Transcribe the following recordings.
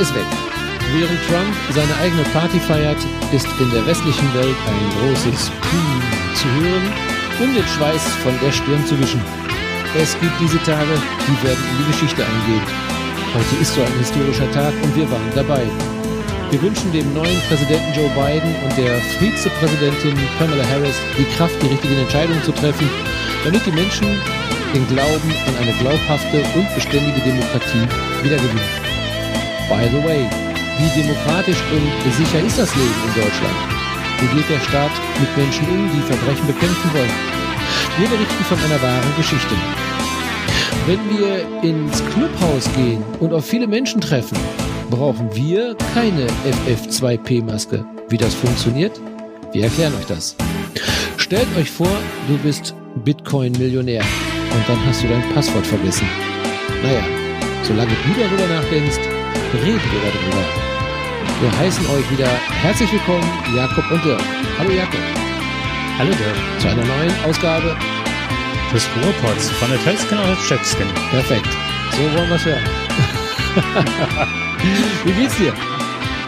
Ist weg. Während Trump seine eigene Party feiert, ist in der westlichen Welt ein großes Puh zu hören, um den Schweiß von der Stirn zu wischen. Es gibt diese Tage, die werden in die Geschichte eingehen. Heute ist so ein historischer Tag und wir waren dabei. Wir wünschen dem neuen Präsidenten Joe Biden und der Vizepräsidentin Kamala Harris die Kraft, die richtigen Entscheidungen zu treffen, damit die Menschen den Glauben an eine glaubhafte und beständige Demokratie wiedergewinnen. By the way, wie demokratisch und sicher ist das Leben in Deutschland? Wie geht der Staat mit Menschen um, die Verbrechen bekämpfen wollen? Wir berichten von einer wahren Geschichte. Wenn wir ins Clubhaus gehen und auf viele Menschen treffen, brauchen wir keine FF2P-Maske. Wie das funktioniert? Wir erklären euch das. Stellt euch vor, du bist Bitcoin-Millionär und dann hast du dein Passwort vergessen. Naja, solange du darüber nachdenkst, reden wir darüber. Wir heißen euch wieder herzlich willkommen, Jakob und Dirk. Hallo Jakob. Hallo Dirk. Zu einer neuen Ausgabe des Ruhrpots von der Tölskin oder Tschöckskin. Perfekt. So wollen wir es hören. Wie geht's dir?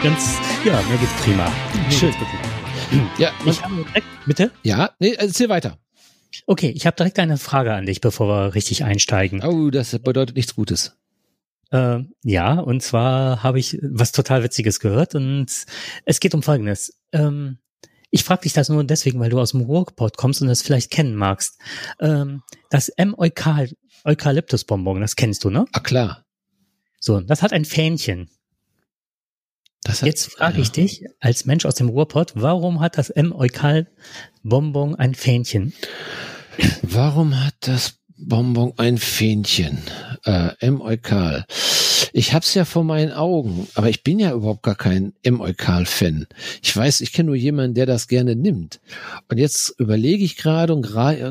Ganz, ja, mir geht's prima. Schön. Ja, ich habe direkt, bitte? Ja, nee, erzähl weiter. Okay, ich habe direkt eine Frage an dich, bevor wir richtig einsteigen. Oh, das bedeutet nichts Gutes. Äh, ja, und zwar habe ich was total Witziges gehört und es geht um Folgendes. Ähm, ich frage dich das nur deswegen, weil du aus dem Ruhrpott kommst und das vielleicht kennen magst. Ähm, das M-Eukalyptusbonbon, das kennst du, ne? Ah, klar. So, das hat ein Fähnchen. Das hat, Jetzt frage ich dich, als Mensch aus dem Ruhrpott, warum hat das M-Eukal-Bonbon ein Fähnchen? Warum hat das Bonbon ein Fähnchen? Äh, M-Eukal. Ich hab's ja vor meinen Augen, aber ich bin ja überhaupt gar kein M-Eukal-Fan. Ich weiß, ich kenne nur jemanden, der das gerne nimmt. Und jetzt überlege ich gerade und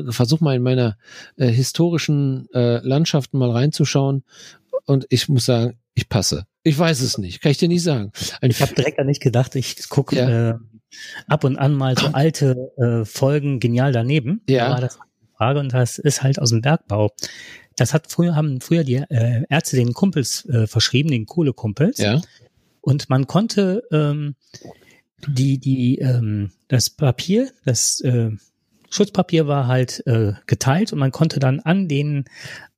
versuche mal in meiner äh, historischen äh, Landschaften mal reinzuschauen. Und ich muss sagen, ich passe. Ich weiß es nicht, kann ich dir nicht sagen. Ein ich habe direkt an nicht gedacht, ich gucke ja. äh, ab und an mal so alte äh, Folgen genial daneben. Ja. Da war das Frage und das ist halt aus dem Bergbau. Das hat früher haben früher die äh, Ärzte den Kumpels äh, verschrieben, den Kohlekumpels. Ja. Und man konnte ähm, die die ähm, das Papier, das äh, Schutzpapier war halt äh, geteilt und man konnte dann an den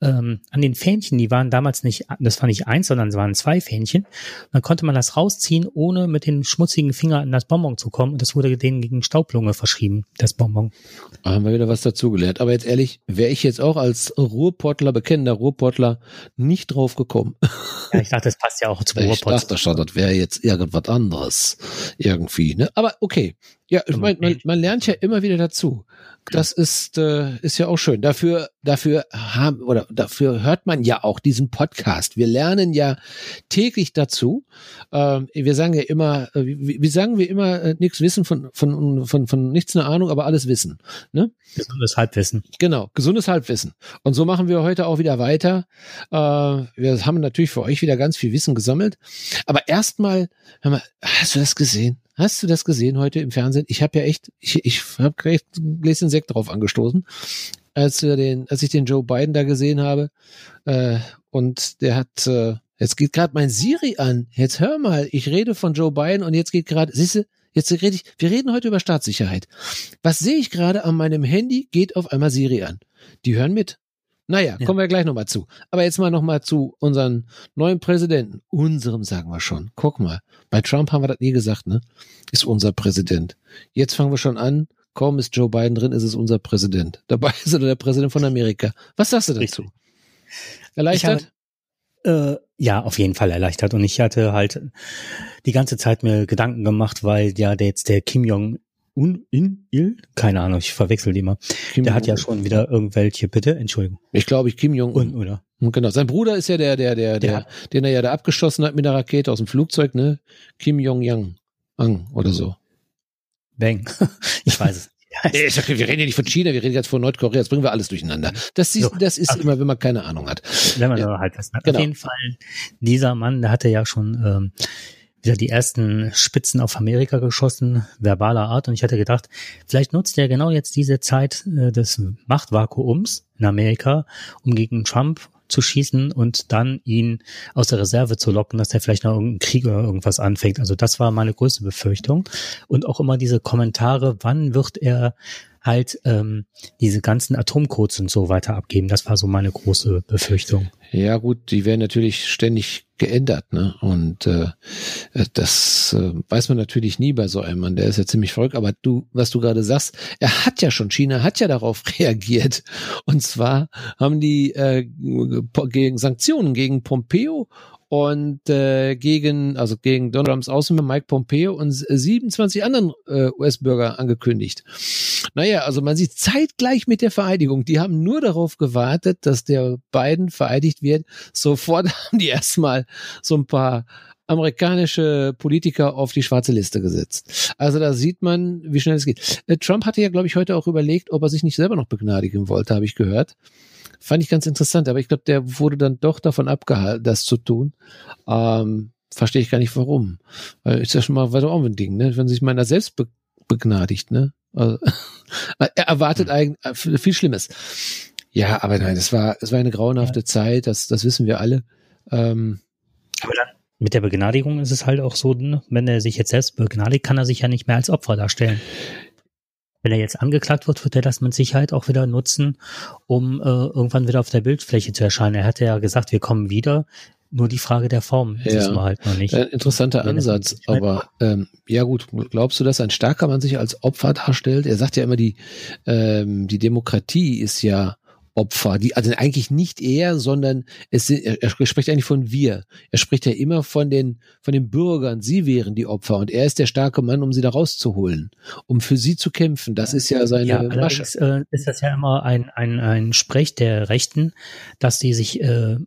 ähm, an den Fähnchen, die waren damals nicht, das war nicht eins, sondern es waren zwei Fähnchen, dann konnte man das rausziehen, ohne mit den schmutzigen Finger an das Bonbon zu kommen und das wurde denen gegen Staublunge verschrieben, das Bonbon. Haben wir wieder was dazugelernt. Aber jetzt ehrlich, wäre ich jetzt auch als Ruhrportler, bekennender Ruhrportler, nicht drauf gekommen. Ja, ich dachte, das passt ja auch zum Ruhrpott. Ich dachte schon, das wäre jetzt irgendwas anderes irgendwie. Ne? Aber okay, ja, ich mein, man, man lernt ja immer wieder dazu. Das ist, äh, ist ja auch schön. Dafür, dafür haben, oder dafür hört man ja auch diesen Podcast. Wir lernen ja täglich dazu. Ähm, wir sagen ja immer, äh, wie, wie sagen wir immer, äh, nichts wissen von, von, von, von nichts eine Ahnung, aber alles wissen. Ne? Gesundes Halbwissen. Genau, gesundes Halbwissen. Und so machen wir heute auch wieder weiter. Äh, wir haben natürlich für euch wieder ganz viel Wissen gesammelt. Aber erstmal, hast du das gesehen? Hast du das gesehen heute im Fernsehen? Ich habe ja echt, ich, ich habe Gläschen Sekt drauf angestoßen als wir den, als ich den Joe Biden da gesehen habe. Äh, und der hat, äh, jetzt geht gerade mein Siri an. Jetzt hör mal, ich rede von Joe Biden und jetzt geht gerade, siehst du, jetzt rede ich, wir reden heute über Staatssicherheit. Was sehe ich gerade an meinem Handy? Geht auf einmal Siri an. Die hören mit. Naja, ja. kommen wir gleich nochmal zu. Aber jetzt mal nochmal zu unseren neuen Präsidenten. Unserem sagen wir schon. Guck mal. Bei Trump haben wir das nie gesagt, ne? Ist unser Präsident. Jetzt fangen wir schon an, kaum ist Joe Biden drin, ist es unser Präsident. Dabei ist er der Präsident von Amerika. Was sagst du dazu? Erleichtert? Habe, äh, ja, auf jeden Fall erleichtert. Und ich hatte halt die ganze Zeit mir Gedanken gemacht, weil ja der jetzt der Kim Jong Un in Il, keine Ahnung, ich verwechsel die immer. Kim der hat ja schon wieder irgendwelche, bitte, Entschuldigung. Ich glaube, ich Kim Jong Un, oder? Genau. Sein Bruder ist ja der, der, der, der, ja. den er ja da abgeschossen hat mit der Rakete aus dem Flugzeug, ne? Kim Jong Yang, Ang oder so. Bang. ich weiß es. Ich sag, wir reden ja nicht von China, wir reden jetzt von Nordkorea, jetzt bringen wir alles durcheinander. Das ist, so, das ist immer, wenn man keine Ahnung hat. Wenn man ja. halt das hat. Genau. Auf jeden Fall, dieser Mann, der hatte ja schon ähm, wieder die ersten Spitzen auf Amerika geschossen, verbaler Art. Und ich hatte gedacht, vielleicht nutzt er genau jetzt diese Zeit äh, des Machtvakuums in Amerika, um gegen Trump zu schießen und dann ihn aus der Reserve zu locken, dass er vielleicht noch irgendeinen Krieg oder irgendwas anfängt. Also das war meine größte Befürchtung. Und auch immer diese Kommentare, wann wird er halt ähm, diese ganzen Atomcodes und so weiter abgeben. Das war so meine große Befürchtung. Ja gut, die werden natürlich ständig geändert, ne? Und äh, das äh, weiß man natürlich nie bei so einem Mann. Der ist ja ziemlich verrückt. Aber du, was du gerade sagst, er hat ja schon, China hat ja darauf reagiert. Und zwar haben die äh, gegen Sanktionen gegen Pompeo und äh, gegen, also gegen Donald Trumps Außenminister Mike Pompeo und 27 anderen äh, US-Bürger angekündigt. Naja, also man sieht zeitgleich mit der Vereidigung, die haben nur darauf gewartet, dass der Biden vereidigt wird. Sofort haben die erstmal so ein paar amerikanische Politiker auf die schwarze Liste gesetzt. Also da sieht man, wie schnell es geht. Äh, Trump hatte ja, glaube ich, heute auch überlegt, ob er sich nicht selber noch begnadigen wollte, habe ich gehört. Fand ich ganz interessant, aber ich glaube, der wurde dann doch davon abgehalten, das zu tun. Ähm, Verstehe ich gar nicht warum. Weil ist ja schon mal weiter auch ein Ding, ne? Wenn sich meiner selbst be begnadigt, ne? Also, er erwartet hm. eigentlich äh, viel Schlimmes. Ja, aber nein, es war, es war eine grauenhafte ja. Zeit, das, das wissen wir alle. Ähm, aber dann mit der Begnadigung ist es halt auch so, ne? wenn er sich jetzt selbst begnadigt, kann er sich ja nicht mehr als Opfer darstellen wenn er jetzt angeklagt wird, wird er das mit Sicherheit auch wieder nutzen, um äh, irgendwann wieder auf der Bildfläche zu erscheinen. Er hatte ja gesagt, wir kommen wieder. Nur die Frage der Form ja. wissen wir halt noch nicht. Ein interessanter Ansatz, aber ähm, ja gut, glaubst du, dass ein starker Mann sich als Opfer darstellt? Er sagt ja immer, die, ähm, die Demokratie ist ja Opfer, die, also eigentlich nicht er, sondern es er, er spricht eigentlich von wir. Er spricht ja immer von den, von den Bürgern. Sie wären die Opfer und er ist der starke Mann, um sie da rauszuholen, um für sie zu kämpfen. Das ist ja seine ja, Masche. Äh, ist das ja immer ein, ein, ein Sprech der Rechten, dass sie sich äh,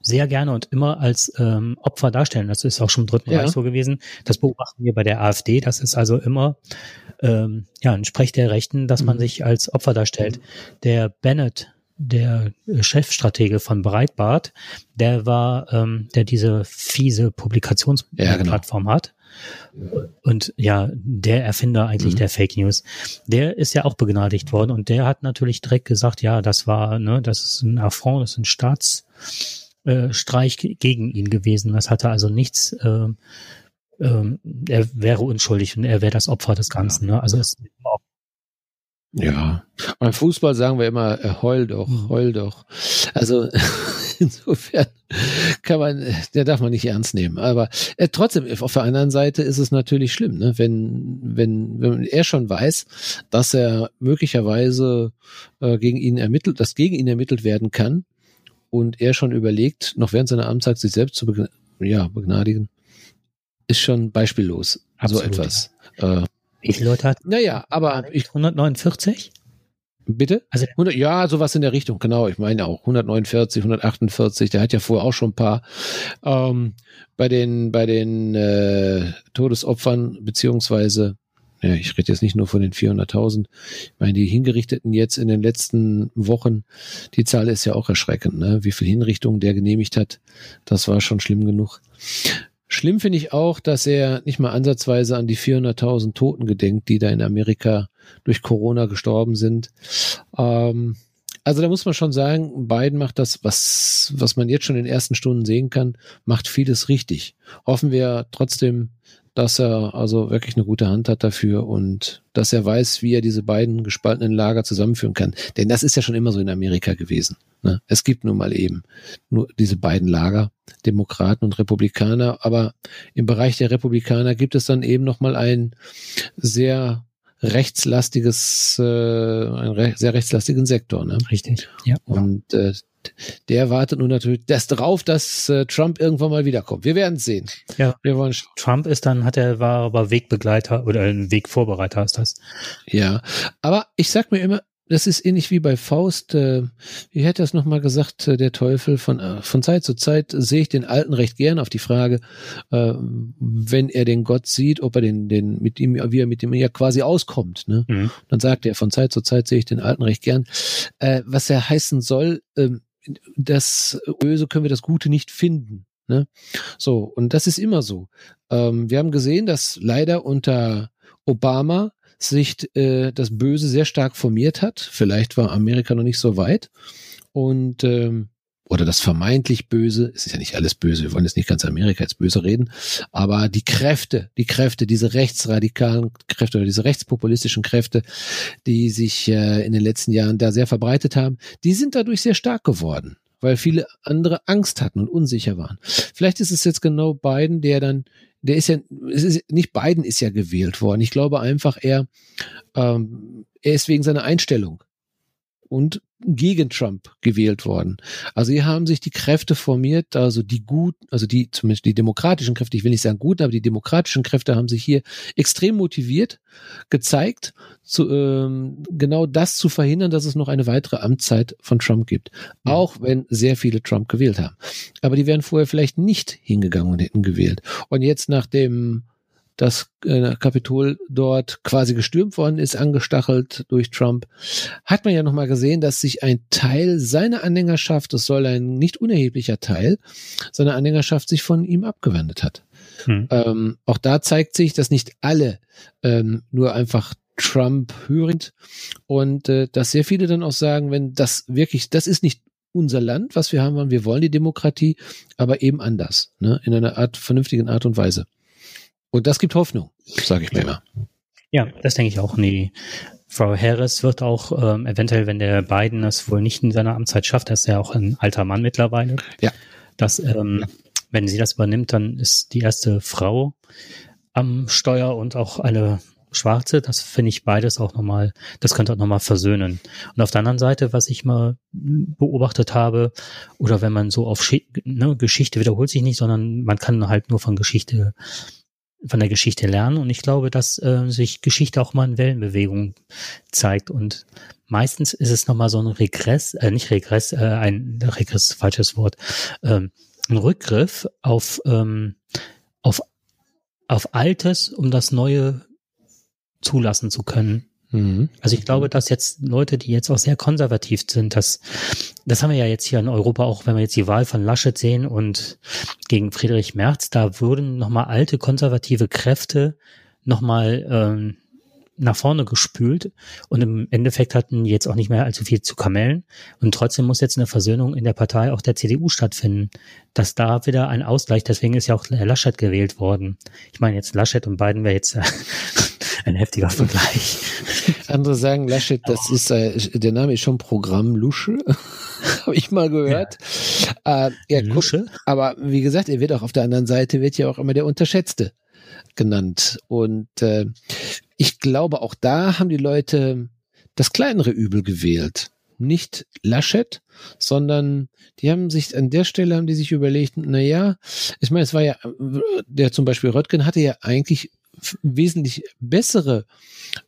sehr gerne und immer als ähm, Opfer darstellen. Das ist auch schon im Dritten ja. Reich so gewesen. Das beobachten wir bei der AfD. Das ist also immer ähm, ja ein Sprech der Rechten, dass man mhm. sich als Opfer darstellt. Der Bennett, der Chefstratege von Breitbart, der war, ähm, der diese fiese Publikationsplattform ja, genau. hat. Und ja, der Erfinder eigentlich mhm. der Fake News, der ist ja auch begnadigt worden und der hat natürlich direkt gesagt, ja, das war, ne, das ist ein Affront, das ist ein Staatsstreich äh, gegen ihn gewesen. Das hatte also nichts, äh, äh, er wäre unschuldig und er wäre das Opfer des Ganzen. Ja. Ne? Also es ja, beim Fußball sagen wir immer, äh, heul doch, mhm. heul doch. Also insofern kann man, der darf man nicht ernst nehmen. Aber äh, trotzdem, auf der anderen Seite ist es natürlich schlimm, ne? wenn, wenn, wenn er schon weiß, dass er möglicherweise äh, gegen ihn ermittelt, dass gegen ihn ermittelt werden kann und er schon überlegt, noch während seiner Amtszeit sich selbst zu begn ja, begnadigen, ist schon beispiellos. Absolut. So etwas. Äh, wie viele Leute hat? Naja, aber ich 149? Bitte? Also 100, ja, sowas in der Richtung, genau. Ich meine auch 149, 148. Der hat ja vorher auch schon ein paar ähm, bei den bei den äh, Todesopfern beziehungsweise ja, ich rede jetzt nicht nur von den 400.000. Ich meine, die Hingerichteten jetzt in den letzten Wochen, die Zahl ist ja auch erschreckend, ne? Wie viel Hinrichtungen der genehmigt hat, das war schon schlimm genug. Schlimm finde ich auch, dass er nicht mal ansatzweise an die 400.000 Toten gedenkt, die da in Amerika durch Corona gestorben sind. Ähm, also da muss man schon sagen, Biden macht das, was, was man jetzt schon in den ersten Stunden sehen kann, macht vieles richtig. Hoffen wir trotzdem, dass er also wirklich eine gute Hand hat dafür und dass er weiß, wie er diese beiden gespaltenen Lager zusammenführen kann. Denn das ist ja schon immer so in Amerika gewesen. Ne? Es gibt nun mal eben nur diese beiden Lager, Demokraten und Republikaner, aber im Bereich der Republikaner gibt es dann eben noch mal ein sehr rechtslastiges, äh, einen re sehr rechtslastigen Sektor. Ne? Richtig, ja. Und äh, der wartet nun natürlich das darauf, dass äh, Trump irgendwann mal wiederkommt. Wir werden es sehen. Ja. Wir wollen Trump ist dann, hat er, war aber Wegbegleiter oder ein Wegvorbereiter ist das. Ja. Aber ich sag mir immer, das ist ähnlich wie bei Faust. Äh, wie hätte das nochmal gesagt, äh, der Teufel? Von, äh, von Zeit zu Zeit sehe ich den Alten recht gern auf die Frage, äh, wenn er den Gott sieht, ob er den, den mit ihm, wie er mit ihm ja quasi auskommt. Ne? Mhm. Dann sagt er, von Zeit zu Zeit sehe ich den Alten recht gern. Äh, was er heißen soll, äh, das Böse können wir das Gute nicht finden. Ne? So, und das ist immer so. Ähm, wir haben gesehen, dass leider unter Obama sich äh, das Böse sehr stark formiert hat. Vielleicht war Amerika noch nicht so weit. Und ähm, oder das vermeintlich Böse, es ist ja nicht alles böse, wir wollen jetzt nicht ganz Amerika als böse reden, aber die Kräfte, die Kräfte, diese rechtsradikalen Kräfte oder diese rechtspopulistischen Kräfte, die sich äh, in den letzten Jahren da sehr verbreitet haben, die sind dadurch sehr stark geworden, weil viele andere Angst hatten und unsicher waren. Vielleicht ist es jetzt genau Biden, der dann der ist ja, es ist, nicht Biden ist ja gewählt worden. Ich glaube einfach, er, ähm, er ist wegen seiner Einstellung und gegen Trump gewählt worden. Also hier haben sich die Kräfte formiert, also die gut, also die zumindest die demokratischen Kräfte, ich will nicht sagen gut, aber die demokratischen Kräfte haben sich hier extrem motiviert gezeigt, zu, ähm, genau das zu verhindern, dass es noch eine weitere Amtszeit von Trump gibt. Auch wenn sehr viele Trump gewählt haben. Aber die wären vorher vielleicht nicht hingegangen und hätten gewählt. Und jetzt nach dem das äh, Kapitol dort quasi gestürmt worden ist, angestachelt durch Trump, hat man ja nochmal gesehen, dass sich ein Teil seiner Anhängerschaft, das soll ein nicht unerheblicher Teil, seiner Anhängerschaft sich von ihm abgewendet hat. Hm. Ähm, auch da zeigt sich, dass nicht alle ähm, nur einfach Trump hörend und äh, dass sehr viele dann auch sagen, wenn das wirklich, das ist nicht unser Land, was wir haben, wir wollen die Demokratie, aber eben anders, ne, in einer Art vernünftigen Art und Weise. Und das gibt Hoffnung, sage ich mir immer. Ja, das denke ich auch. Nee. Frau Harris wird auch ähm, eventuell, wenn der Biden es wohl nicht in seiner Amtszeit schafft, er ist ja auch ein alter Mann mittlerweile, ja. dass ähm, wenn sie das übernimmt, dann ist die erste Frau am Steuer und auch eine Schwarze. Das finde ich beides auch nochmal, das könnte auch nochmal versöhnen. Und auf der anderen Seite, was ich mal beobachtet habe, oder wenn man so auf ne, Geschichte wiederholt sich nicht, sondern man kann halt nur von Geschichte von der Geschichte lernen. Und ich glaube, dass äh, sich Geschichte auch mal in Wellenbewegung zeigt. Und meistens ist es nochmal so ein Regress, äh, nicht Regress, äh, ein Regress, falsches Wort, ähm, ein Rückgriff auf, ähm, auf, auf Altes, um das Neue zulassen zu können. Mhm. Also ich glaube, dass jetzt Leute, die jetzt auch sehr konservativ sind, das, das haben wir ja jetzt hier in Europa auch, wenn wir jetzt die Wahl von Laschet sehen und gegen Friedrich Merz, da würden nochmal alte konservative Kräfte nochmal ähm, nach vorne gespült und im Endeffekt hatten jetzt auch nicht mehr allzu viel zu kamellen und trotzdem muss jetzt eine Versöhnung in der Partei auch der CDU stattfinden, dass da wieder ein Ausgleich, deswegen ist ja auch Laschet gewählt worden. Ich meine jetzt Laschet und Biden wäre jetzt ein heftiger Vergleich. Andere sagen, Laschet, das ist, äh, der Name ist schon Programm Lusche. Habe ich mal gehört. Ja. Äh, ja, Lusche? Aber wie gesagt, er wird auch auf der anderen Seite, wird ja auch immer der Unterschätzte genannt. Und äh, ich glaube, auch da haben die Leute das kleinere Übel gewählt. Nicht Laschet, sondern die haben sich an der Stelle haben die sich überlegt, na ja, ich meine, es war ja, der zum Beispiel Röttgen hatte ja eigentlich wesentlich bessere,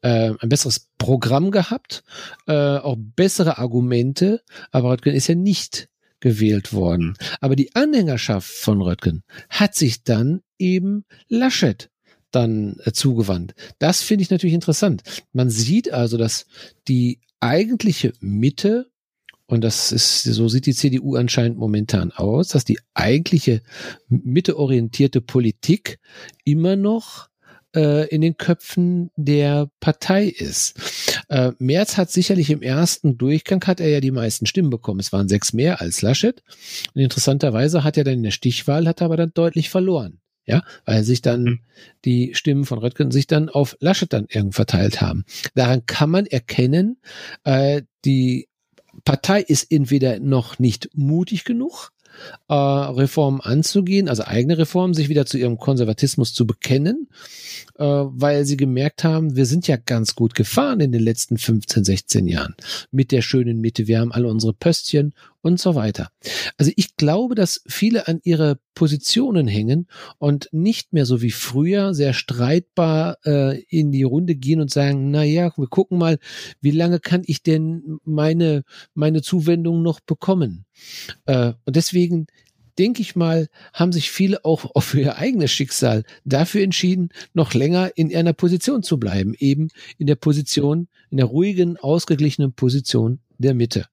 äh, ein besseres Programm gehabt, äh, auch bessere Argumente, aber Röttgen ist ja nicht gewählt worden. Aber die Anhängerschaft von Röttgen hat sich dann eben Laschet dann äh, zugewandt. Das finde ich natürlich interessant. Man sieht also, dass die eigentliche Mitte und das ist, so sieht die CDU anscheinend momentan aus, dass die eigentliche mitteorientierte Politik immer noch äh, in den Köpfen der Partei ist. Äh, Merz hat sicherlich im ersten Durchgang hat er ja die meisten Stimmen bekommen. Es waren sechs mehr als Laschet. Und interessanterweise hat er dann in der Stichwahl, hat er aber dann deutlich verloren. Ja, weil sich dann mhm. die Stimmen von Röttgen sich dann auf Laschet dann irgendwie verteilt haben. Daran kann man erkennen, äh, die Partei ist entweder noch nicht mutig genug, äh, Reformen anzugehen, also eigene Reformen, sich wieder zu ihrem Konservatismus zu bekennen, äh, weil sie gemerkt haben, wir sind ja ganz gut gefahren in den letzten 15, 16 Jahren mit der schönen Mitte. Wir haben alle unsere Pöstchen und so weiter. Also ich glaube, dass viele an ihre Positionen hängen und nicht mehr so wie früher sehr streitbar äh, in die Runde gehen und sagen, na ja, wir gucken mal, wie lange kann ich denn meine meine Zuwendung noch bekommen? Äh, und deswegen denke ich mal, haben sich viele auch für ihr eigenes Schicksal dafür entschieden, noch länger in einer Position zu bleiben, eben in der Position, in der ruhigen, ausgeglichenen Position der Mitte.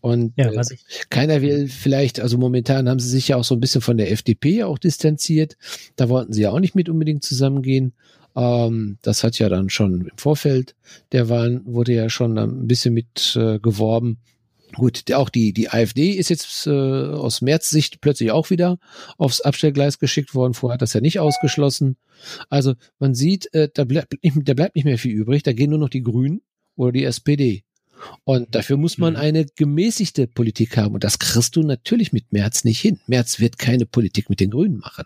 Und ja, äh, keiner will vielleicht, also momentan haben sie sich ja auch so ein bisschen von der FDP auch distanziert. Da wollten sie ja auch nicht mit unbedingt zusammengehen. Ähm, das hat ja dann schon im Vorfeld der Wahlen wurde ja schon ein bisschen mit äh, geworben. Gut, auch die, die AfD ist jetzt äh, aus März-Sicht plötzlich auch wieder aufs Abstellgleis geschickt worden. Vorher hat das ja nicht ausgeschlossen. Also man sieht, äh, da, nicht, da bleibt nicht mehr viel übrig. Da gehen nur noch die Grünen oder die SPD. Und dafür muss man mhm. eine gemäßigte Politik haben. Und das kriegst du natürlich mit Merz nicht hin. Merz wird keine Politik mit den Grünen machen.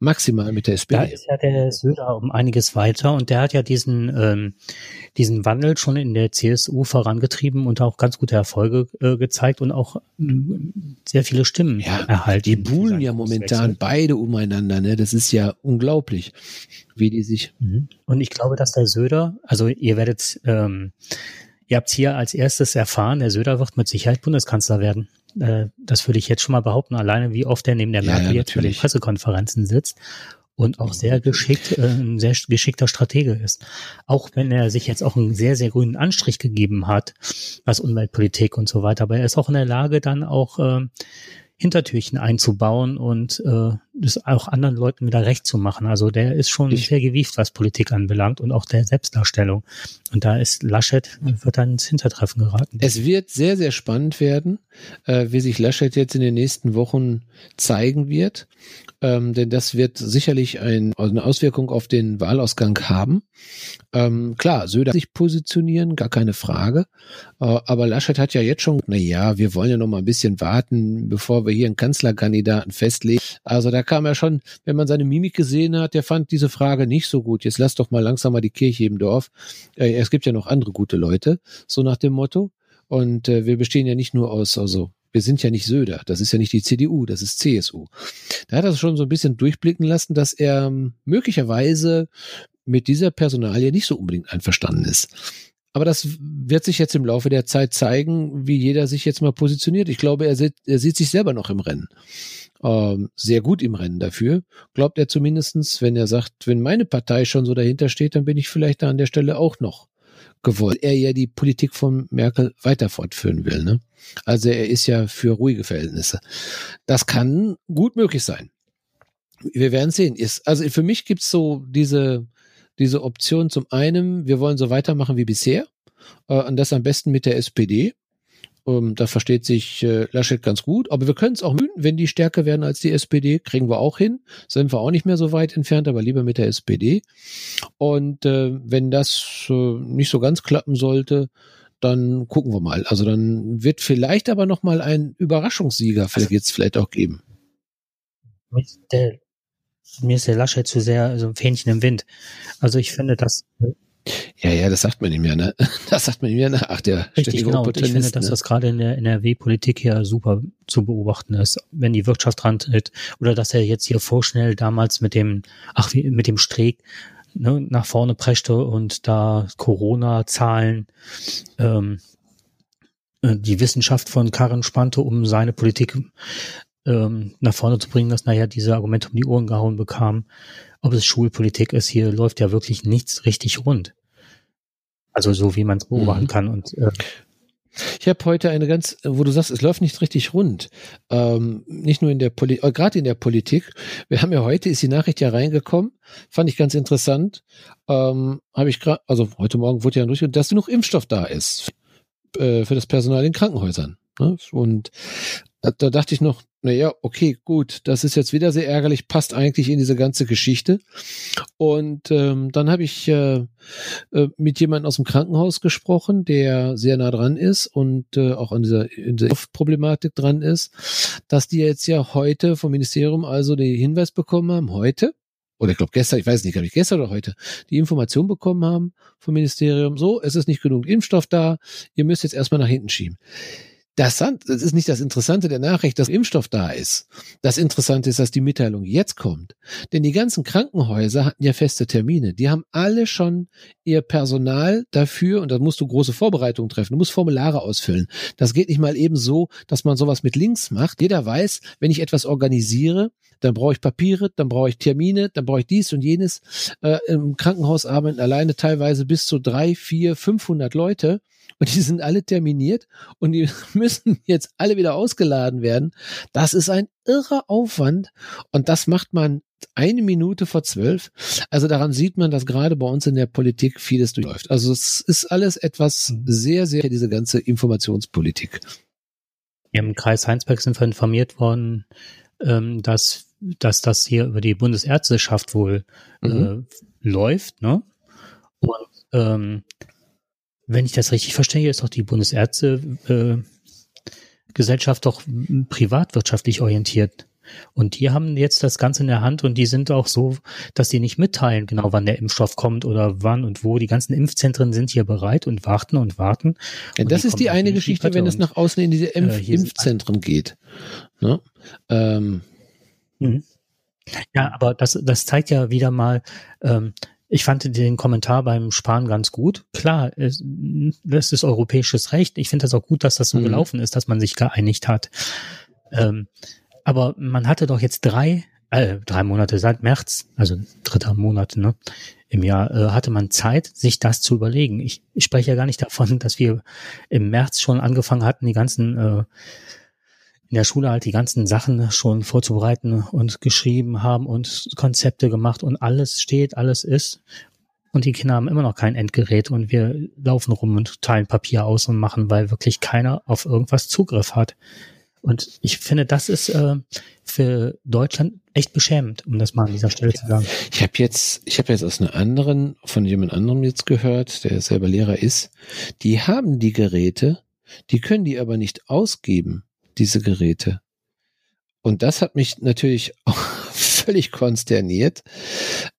Maximal mit der SPD. Da ist ja der Söder um einiges weiter und der hat ja diesen, ähm, diesen Wandel schon in der CSU vorangetrieben und auch ganz gute Erfolge äh, gezeigt und auch äh, sehr viele Stimmen ja, erhalten. Die buhlen ja momentan beide umeinander, ne? Das ist ja unglaublich, wie die sich. Mhm. Und ich glaube, dass der Söder, also ihr werdet ähm, Ihr habt hier als erstes erfahren, der Söder wird mit Sicherheit Bundeskanzler werden. Äh, das würde ich jetzt schon mal behaupten, alleine wie oft er neben der Merkel ja, jetzt bei den Pressekonferenzen sitzt und auch sehr geschickt, äh, ein sehr geschickter Stratege ist. Auch wenn er sich jetzt auch einen sehr, sehr grünen Anstrich gegeben hat, was Umweltpolitik und so weiter, aber er ist auch in der Lage, dann auch äh, Hintertürchen einzubauen und äh, das auch anderen Leuten wieder recht zu machen. Also der ist schon ich, sehr gewieft, was Politik anbelangt und auch der Selbstdarstellung. Und da ist Laschet, wird dann ins Hintertreffen geraten. Es wird sehr, sehr spannend werden, äh, wie sich Laschet jetzt in den nächsten Wochen zeigen wird ähm, denn das wird sicherlich ein, also eine Auswirkung auf den Wahlausgang haben. Ähm, klar, Söder sich positionieren, gar keine Frage. Äh, aber Laschet hat ja jetzt schon, na ja, wir wollen ja noch mal ein bisschen warten, bevor wir hier einen Kanzlerkandidaten festlegen. Also da kam er schon, wenn man seine Mimik gesehen hat, der fand diese Frage nicht so gut. Jetzt lass doch mal langsam mal die Kirche im Dorf. Äh, es gibt ja noch andere gute Leute, so nach dem Motto. Und äh, wir bestehen ja nicht nur aus also wir sind ja nicht Söder, das ist ja nicht die CDU, das ist CSU. Da hat er schon so ein bisschen durchblicken lassen, dass er ähm, möglicherweise mit dieser Personalie nicht so unbedingt einverstanden ist. Aber das wird sich jetzt im Laufe der Zeit zeigen, wie jeder sich jetzt mal positioniert. Ich glaube, er sieht, er sieht sich selber noch im Rennen. Ähm, sehr gut im Rennen dafür. Glaubt er zumindestens, wenn er sagt, wenn meine Partei schon so dahinter steht, dann bin ich vielleicht da an der Stelle auch noch gewollt. Er ja die Politik von Merkel weiter fortführen will. Ne? Also er ist ja für ruhige Verhältnisse. Das kann gut möglich sein. Wir werden sehen. Also für mich gibt's so diese, diese Option zum einen, wir wollen so weitermachen wie bisher. Äh, und das am besten mit der SPD. Ähm, da versteht sich äh, Laschet ganz gut, aber wir können es auch mühen, wenn die stärker werden als die SPD, kriegen wir auch hin. Sind wir auch nicht mehr so weit entfernt, aber lieber mit der SPD. Und äh, wenn das äh, nicht so ganz klappen sollte, dann gucken wir mal. Also dann wird vielleicht aber noch mal ein Überraschungssieger vielleicht also, jetzt vielleicht auch geben. Der, mir ist der Laschet zu sehr so ein Fähnchen im Wind. Also ich finde, dass ja, ja, das sagt man ihm ja, ne? Das sagt man ihm ja nach. Ach, der Richtig, genau. Und ich finde, dass ne? das gerade in der NRW-Politik hier super zu beobachten ist, wenn die Wirtschaft rantritt oder dass er jetzt hier vorschnell damals mit dem, ach, mit dem Streeck ne, nach vorne preschte und da Corona-Zahlen ähm, äh, die Wissenschaft von Karren spannte, um seine Politik ähm, nach vorne zu bringen, dass naja diese Argumente um die Ohren gehauen bekam ob es Schulpolitik ist, hier läuft ja wirklich nichts richtig rund. Also so wie man es beobachten mhm. kann. Und äh, ich habe heute eine ganz, wo du sagst, es läuft nicht richtig rund. Ähm, nicht nur in der Politik, äh, gerade in der Politik. Wir haben ja heute, ist die Nachricht ja reingekommen, fand ich ganz interessant. Ähm, habe ich gerade, also heute Morgen wurde ja durch, dass genug Impfstoff da ist äh, für das Personal in Krankenhäusern. Ne? Und da, da dachte ich noch, naja, okay, gut, das ist jetzt wieder sehr ärgerlich, passt eigentlich in diese ganze Geschichte. Und ähm, dann habe ich äh, äh, mit jemandem aus dem Krankenhaus gesprochen, der sehr nah dran ist und äh, auch an dieser, in dieser Problematik dran ist, dass die jetzt ja heute vom Ministerium also den Hinweis bekommen haben, heute, oder ich glaube gestern, ich weiß nicht, habe ich gestern oder heute, die Information bekommen haben vom Ministerium, so, es ist nicht genug Impfstoff da, ihr müsst jetzt erstmal nach hinten schieben. Das, das ist nicht das Interessante der Nachricht, dass Impfstoff da ist. Das Interessante ist, dass die Mitteilung jetzt kommt. Denn die ganzen Krankenhäuser hatten ja feste Termine. Die haben alle schon ihr Personal dafür, und da musst du große Vorbereitungen treffen. Du musst Formulare ausfüllen. Das geht nicht mal eben so, dass man sowas mit Links macht. Jeder weiß, wenn ich etwas organisiere, dann brauche ich Papiere, dann brauche ich Termine, dann brauche ich dies und jenes. Äh, Im Krankenhaus arbeiten alleine teilweise bis zu drei, vier, 500 Leute und die sind alle terminiert und die müssen jetzt alle wieder ausgeladen werden. Das ist ein irrer Aufwand und das macht man eine Minute vor zwölf. Also daran sieht man, dass gerade bei uns in der Politik vieles durchläuft. Also es ist alles etwas mhm. sehr, sehr, diese ganze Informationspolitik. Im Kreis Heinsberg sind wir informiert worden, ähm, dass, dass das hier über die Bundesärzteschaft wohl mhm. äh, läuft. Ne? Und ähm, wenn ich das richtig verstehe, ist doch die Bundesärzte äh, Gesellschaft doch privatwirtschaftlich orientiert. Und die haben jetzt das Ganze in der Hand und die sind auch so, dass die nicht mitteilen, genau wann der Impfstoff kommt oder wann und wo. Die ganzen Impfzentren sind hier bereit und warten und warten. Ja, das ist die eine Geschichte, wenn es nach außen in diese Impf äh, Impfzentren geht. Ne? Ähm. Mhm. Ja, aber das, das zeigt ja wieder mal, ähm, ich fand den Kommentar beim Spahn ganz gut. Klar, es, das ist europäisches Recht. Ich finde das auch gut, dass das so mhm. gelaufen ist, dass man sich geeinigt hat. Ähm, aber man hatte doch jetzt drei, äh, drei Monate seit März, also dritter Monat, ne, im Jahr, äh, hatte man Zeit, sich das zu überlegen. Ich, ich spreche ja gar nicht davon, dass wir im März schon angefangen hatten, die ganzen äh, in der Schule halt die ganzen Sachen schon vorzubereiten und geschrieben haben und Konzepte gemacht und alles steht, alles ist. Und die Kinder haben immer noch kein Endgerät und wir laufen rum und teilen Papier aus und machen, weil wirklich keiner auf irgendwas Zugriff hat. Und ich finde, das ist äh, für Deutschland echt beschämend, um das mal an dieser Stelle zu sagen. Ich habe jetzt, ich habe jetzt aus einer anderen, von jemand anderem jetzt gehört, der selber Lehrer ist, die haben die Geräte, die können die aber nicht ausgeben, diese Geräte. Und das hat mich natürlich auch völlig konsterniert,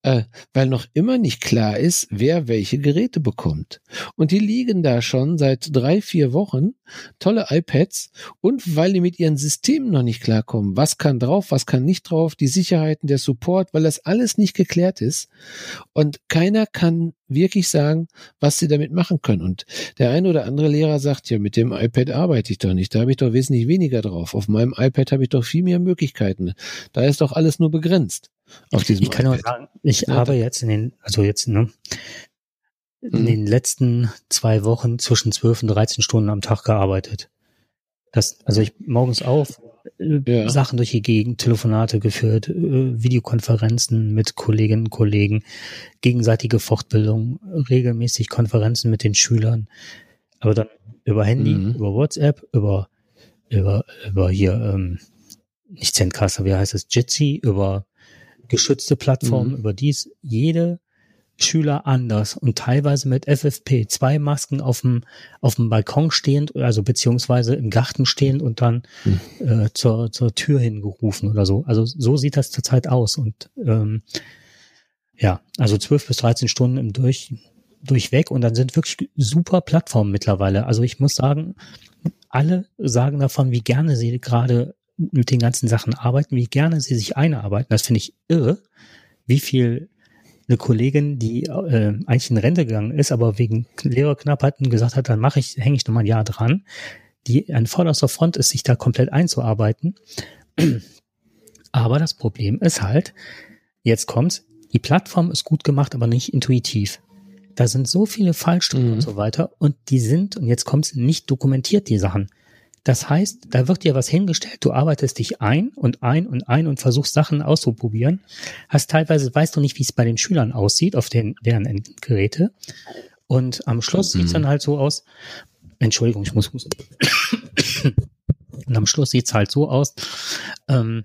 äh, weil noch immer nicht klar ist, wer welche Geräte bekommt. Und die liegen da schon seit drei, vier Wochen, tolle iPads, und weil die mit ihren Systemen noch nicht klarkommen, was kann drauf, was kann nicht drauf, die Sicherheiten, der Support, weil das alles nicht geklärt ist. Und keiner kann wirklich sagen, was sie damit machen können. Und der eine oder andere Lehrer sagt, ja, mit dem iPad arbeite ich doch nicht, da habe ich doch wesentlich weniger drauf. Auf meinem iPad habe ich doch viel mehr Möglichkeiten. Da ist doch alles nur begrenzt. Auf diesem ich kann iPad. nur sagen, ich ja. habe jetzt in den, also jetzt, ne, in mhm. den letzten zwei Wochen zwischen zwölf und 13 Stunden am Tag gearbeitet. Das, also ich morgens auf, äh, ja. Sachen durch die Gegend, Telefonate geführt, äh, Videokonferenzen mit Kolleginnen und Kollegen, gegenseitige Fortbildung, regelmäßig Konferenzen mit den Schülern, aber dann über Handy, mhm. über WhatsApp, über über über hier ähm, nicht Zencaster, wie heißt es, Jitsi, über geschützte Plattformen, mhm. über dies jede Schüler anders und teilweise mit FFP, zwei Masken auf dem, auf dem Balkon stehend, also beziehungsweise im Garten stehend und dann hm. äh, zur, zur Tür hingerufen oder so. Also so sieht das zurzeit aus. Und ähm, ja, also zwölf bis dreizehn Stunden im Durch, durchweg und dann sind wirklich super Plattformen mittlerweile. Also ich muss sagen, alle sagen davon, wie gerne sie gerade mit den ganzen Sachen arbeiten, wie gerne sie sich einarbeiten. Das finde ich irre, wie viel eine Kollegin, die äh, eigentlich in Rente gegangen ist, aber wegen Lehrerknappheiten gesagt hat, dann mache ich, hänge ich noch mal ein Jahr dran, die an vorderster Front ist, sich da komplett einzuarbeiten. Aber das Problem ist halt, jetzt kommt's, die Plattform ist gut gemacht, aber nicht intuitiv. Da sind so viele Fallstricke mhm. und so weiter und die sind, und jetzt kommt's, nicht dokumentiert, die Sachen. Das heißt, da wird dir was hingestellt, du arbeitest dich ein und ein und ein und versuchst Sachen auszuprobieren. Hast teilweise, weißt du nicht, wie es bei den Schülern aussieht, auf den, deren Geräte. Und am Schluss mhm. sieht's dann halt so aus. Entschuldigung, ich muss. muss und am Schluss sieht's halt so aus. Ähm,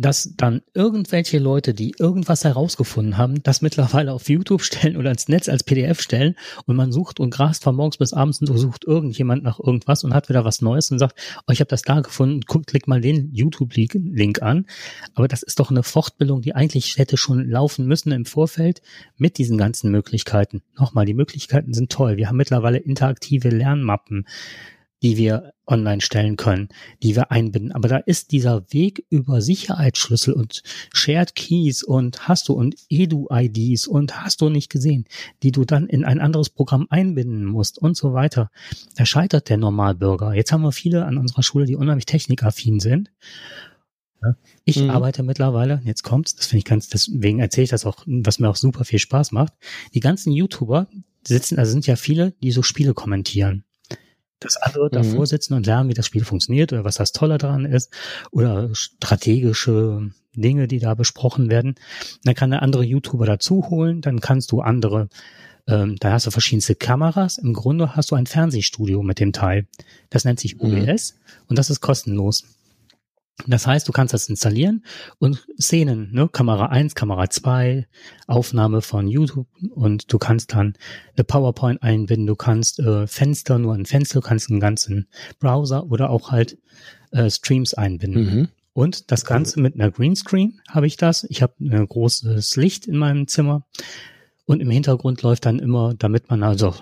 dass dann irgendwelche Leute, die irgendwas herausgefunden haben, das mittlerweile auf YouTube stellen oder ins Netz als PDF stellen und man sucht und grast von morgens bis abends und sucht irgendjemand nach irgendwas und hat wieder was Neues und sagt, oh, ich habe das da gefunden, guck, klick mal den YouTube-Link an. Aber das ist doch eine Fortbildung, die eigentlich hätte schon laufen müssen im Vorfeld mit diesen ganzen Möglichkeiten. Nochmal, die Möglichkeiten sind toll. Wir haben mittlerweile interaktive Lernmappen die wir online stellen können, die wir einbinden. Aber da ist dieser Weg über Sicherheitsschlüssel und Shared Keys und hast du und Edu-IDs und hast du nicht gesehen, die du dann in ein anderes Programm einbinden musst und so weiter. Da scheitert der Normalbürger. Jetzt haben wir viele an unserer Schule, die unheimlich technikaffin sind. Ich mhm. arbeite mittlerweile, jetzt kommt's, das finde ich ganz, deswegen erzähle ich das auch, was mir auch super viel Spaß macht. Die ganzen YouTuber sitzen, also sind ja viele, die so Spiele kommentieren dass andere mhm. davor sitzen und lernen, wie das Spiel funktioniert oder was das Tolle daran ist oder strategische Dinge, die da besprochen werden. Dann kann der andere YouTuber dazu holen, dann kannst du andere ähm, da hast du verschiedenste Kameras. Im Grunde hast du ein Fernsehstudio mit dem Teil. Das nennt sich OBS mhm. und das ist kostenlos. Das heißt, du kannst das installieren und Szenen, ne, Kamera 1, Kamera 2, Aufnahme von YouTube und du kannst dann eine PowerPoint einbinden, du kannst äh, Fenster, nur ein Fenster, du kannst einen ganzen Browser oder auch halt äh, Streams einbinden. Mhm. Und das Ganze mit einer Greenscreen habe ich das. Ich habe ein großes Licht in meinem Zimmer und im Hintergrund läuft dann immer, damit man also,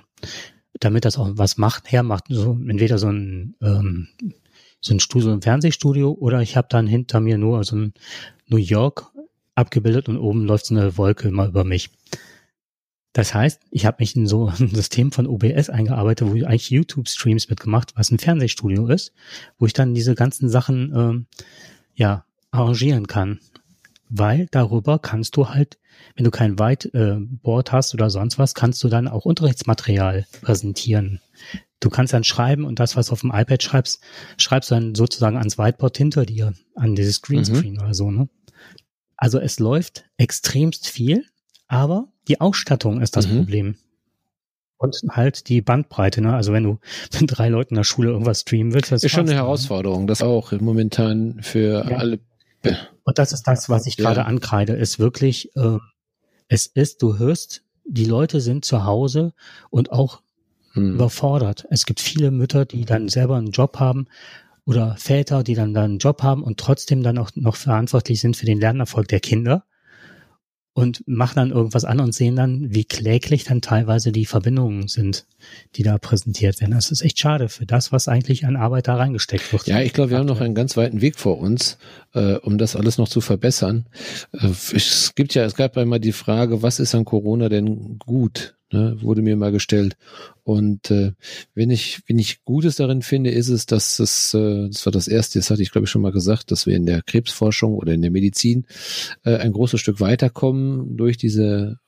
damit das auch was macht, hermacht, so entweder so ein ähm, so ein Studio, ein Fernsehstudio oder ich habe dann hinter mir nur so ein New York abgebildet und oben läuft so eine Wolke immer über mich. Das heißt, ich habe mich in so ein System von OBS eingearbeitet, wo ich eigentlich YouTube-Streams mitgemacht, was ein Fernsehstudio ist, wo ich dann diese ganzen Sachen ähm, ja arrangieren kann. Weil darüber kannst du halt, wenn du kein Whiteboard äh, hast oder sonst was, kannst du dann auch Unterrichtsmaterial präsentieren. Du kannst dann schreiben und das, was du auf dem iPad schreibst, schreibst du dann sozusagen ans Whiteboard hinter dir, an dieses Greenscreen mhm. oder so, ne? Also es läuft extremst viel, aber die Ausstattung ist das mhm. Problem. Und halt die Bandbreite, ne? Also wenn du mit drei Leuten in der Schule irgendwas streamen willst, das ist schon eine ne? Herausforderung. Das auch momentan für ja. alle. Und das ist das, was ich gerade ja. ankreide, ist wirklich, äh, es ist, du hörst, die Leute sind zu Hause und auch hm. überfordert. Es gibt viele Mütter, die dann selber einen Job haben oder Väter, die dann, dann einen Job haben und trotzdem dann auch noch verantwortlich sind für den Lernerfolg der Kinder und machen dann irgendwas an und sehen dann, wie kläglich dann teilweise die Verbindungen sind, die da präsentiert werden. Das ist echt schade für das, was eigentlich an Arbeit da reingesteckt wird. Ja, ich glaube, wir haben noch einen ganz weiten Weg vor uns, äh, um das alles noch zu verbessern. Äh, es gibt ja, es gab einmal die Frage, was ist an Corona denn gut? Ne, wurde mir mal gestellt. Und äh, wenn ich, wenn ich Gutes darin finde, ist es, dass es, äh, das war das erste, das hatte ich glaube ich schon mal gesagt, dass wir in der Krebsforschung oder in der Medizin äh, ein großes Stück weiterkommen durch diese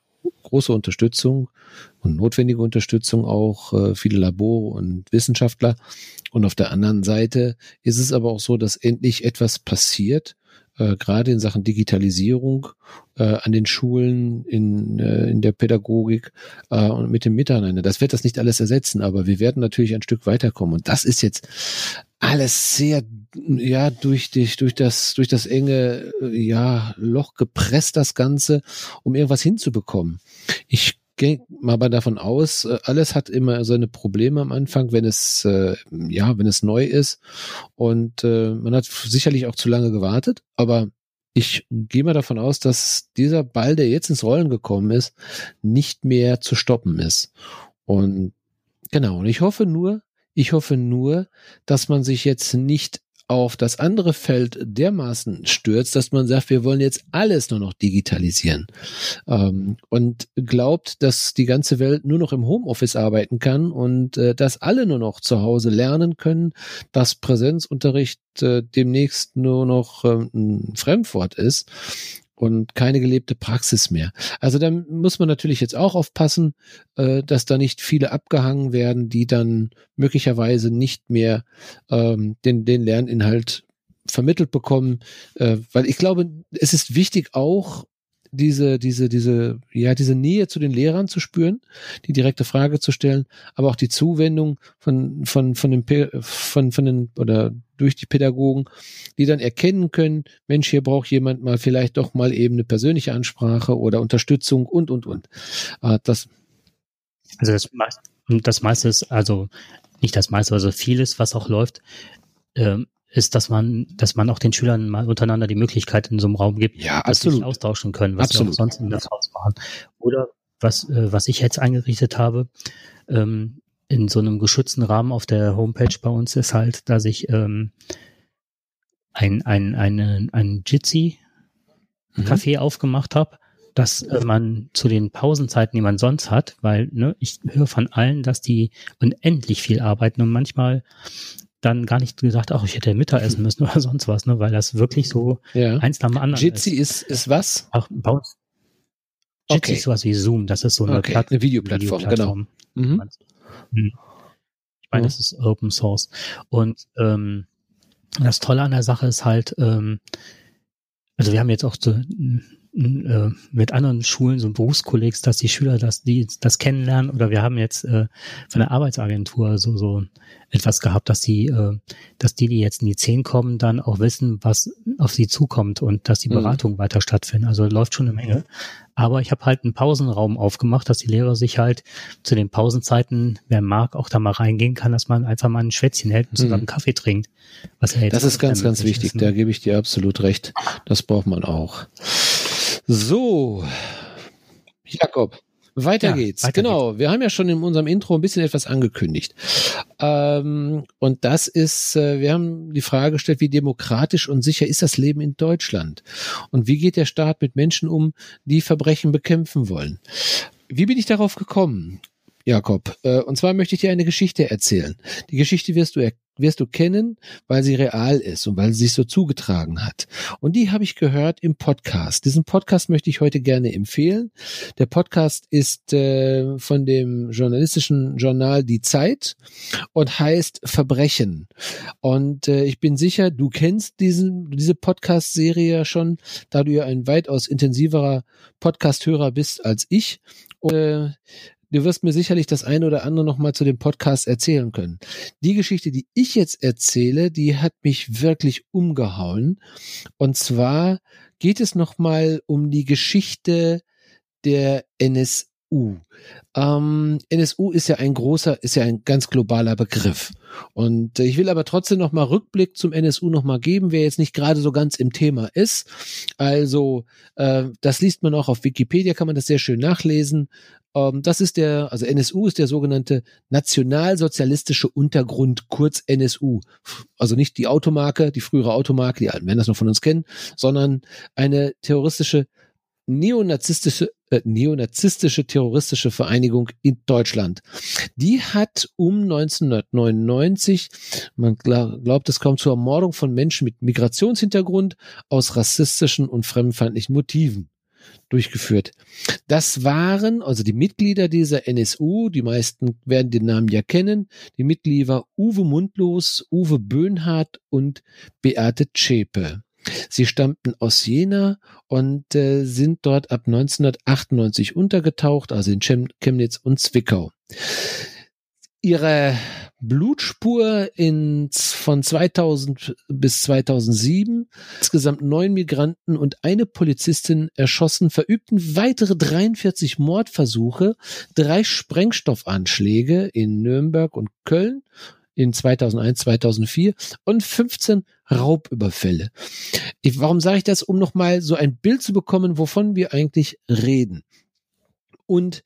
große Unterstützung und notwendige Unterstützung auch äh, viele Labore und Wissenschaftler. Und auf der anderen Seite ist es aber auch so, dass endlich etwas passiert, äh, gerade in Sachen Digitalisierung äh, an den Schulen, in, äh, in der Pädagogik äh, und mit dem Miteinander. Das wird das nicht alles ersetzen, aber wir werden natürlich ein Stück weiterkommen. Und das ist jetzt alles sehr ja durch dich durch das durch das enge ja Loch gepresst das Ganze um irgendwas hinzubekommen ich gehe mal davon aus, äh, alles hat immer seine Probleme am Anfang, wenn es äh, ja, wenn es neu ist und äh, man hat sicherlich auch zu lange gewartet, aber ich gehe mal davon aus, dass dieser Ball, der jetzt ins Rollen gekommen ist, nicht mehr zu stoppen ist. Und genau, und ich hoffe nur, ich hoffe nur, dass man sich jetzt nicht auf das andere Feld dermaßen stürzt, dass man sagt, wir wollen jetzt alles nur noch digitalisieren. Ähm, und glaubt, dass die ganze Welt nur noch im Homeoffice arbeiten kann und äh, dass alle nur noch zu Hause lernen können, dass Präsenzunterricht äh, demnächst nur noch äh, ein Fremdwort ist und keine gelebte Praxis mehr. Also da muss man natürlich jetzt auch aufpassen, äh, dass da nicht viele abgehangen werden, die dann möglicherweise nicht mehr ähm, den, den Lerninhalt vermittelt bekommen, äh, weil ich glaube, es ist wichtig auch diese, diese, diese, ja, diese Nähe zu den Lehrern zu spüren, die direkte Frage zu stellen, aber auch die Zuwendung von, von, von den, von, von den, oder durch die Pädagogen, die dann erkennen können, Mensch, hier braucht jemand mal vielleicht doch mal eben eine persönliche Ansprache oder Unterstützung und, und, und. Ah, das. Also das, das meiste ist, also nicht das meiste, also vieles, was auch läuft, ähm, ist, dass man, dass man auch den Schülern mal untereinander die Möglichkeit in so einem Raum gibt, ja, dass sie sich austauschen können, was absolut. auch sonst in das Haus machen. Oder was, äh, was ich jetzt eingerichtet habe, ähm, in so einem geschützten Rahmen auf der Homepage bei uns ist halt, dass ich ähm, ein, ein, eine, ein Jitsi-Café mhm. aufgemacht habe, dass äh, man zu den Pausenzeiten, die man sonst hat, weil ne, ich höre von allen, dass die unendlich viel arbeiten und manchmal dann gar nicht gesagt, ach, ich hätte Mittagessen müssen oder sonst was, ne, weil das wirklich so ja. eins nach dem anderen Jitsi ist. ist, ist was? Ach. Jitsi okay. ist sowas wie Zoom, das ist so eine, okay. Platt eine Videoplattform, Videoplattform, genau. Mhm. mhm. Ich meine, mhm. das ist Open Source. Und ähm, das Tolle an der Sache ist halt, ähm, also wir haben jetzt auch so äh, mit anderen Schulen, so Berufskollegs, dass die Schüler das, die das kennenlernen. Oder wir haben jetzt äh, von der Arbeitsagentur so so etwas gehabt, dass die, äh, dass die, die jetzt in die Zehn kommen, dann auch wissen, was auf sie zukommt und dass die mhm. Beratung mhm. weiter stattfindet. Also läuft schon eine Menge. Aber ich habe halt einen Pausenraum aufgemacht, dass die Lehrer sich halt zu den Pausenzeiten, wer mag, auch da mal reingehen kann, dass man einfach mal ein Schwätzchen hält und zusammen mhm. Kaffee trinkt. Was ja jetzt das ist ganz, ganz wichtig. Ist, ne? Da gebe ich dir absolut recht. Das braucht man auch. So, Jakob. Weiter ja, geht's. Weiter genau. Geht's. Wir haben ja schon in unserem Intro ein bisschen etwas angekündigt. Ähm, und das ist, äh, wir haben die Frage gestellt, wie demokratisch und sicher ist das Leben in Deutschland? Und wie geht der Staat mit Menschen um, die Verbrechen bekämpfen wollen? Wie bin ich darauf gekommen? Jakob. Äh, und zwar möchte ich dir eine Geschichte erzählen. Die Geschichte wirst du wirst du kennen, weil sie real ist und weil sie sich so zugetragen hat. Und die habe ich gehört im Podcast. Diesen Podcast möchte ich heute gerne empfehlen. Der Podcast ist äh, von dem journalistischen Journal Die Zeit und heißt Verbrechen. Und äh, ich bin sicher, du kennst diesen, diese Podcast-Serie ja schon, da du ja ein weitaus intensiverer Podcast-Hörer bist als ich. Und, äh, du wirst mir sicherlich das eine oder andere noch mal zu dem Podcast erzählen können. Die Geschichte, die ich jetzt erzähle, die hat mich wirklich umgehauen. Und zwar geht es noch mal um die Geschichte der NSU. Ähm, NSU ist ja ein großer, ist ja ein ganz globaler Begriff. Und ich will aber trotzdem noch mal Rückblick zum NSU noch mal geben, wer jetzt nicht gerade so ganz im Thema ist. Also äh, das liest man auch auf Wikipedia, kann man das sehr schön nachlesen. Ähm, das ist der, also NSU ist der sogenannte Nationalsozialistische Untergrund, kurz NSU. Also nicht die Automarke, die frühere Automarke, die alten werden das noch von uns kennen, sondern eine terroristische neonazistische, äh, neonazistische terroristische Vereinigung in Deutschland. Die hat um 1999, man glaubt es kaum zur Ermordung von Menschen mit Migrationshintergrund aus rassistischen und fremdenfeindlichen Motiven durchgeführt. Das waren also die Mitglieder dieser NSU, die meisten werden den Namen ja kennen, die Mitglieder Uwe Mundlos, Uwe Böhnhardt und Beate Zschäpe. Sie stammten aus Jena und äh, sind dort ab 1998 untergetaucht, also in Chemnitz und Zwickau. Ihre Blutspur in, von 2000 bis 2007. Insgesamt neun Migranten und eine Polizistin erschossen, verübten weitere 43 Mordversuche, drei Sprengstoffanschläge in Nürnberg und Köln in 2001, 2004 und 15 Raubüberfälle. Ich, warum sage ich das? Um nochmal so ein Bild zu bekommen, wovon wir eigentlich reden. Und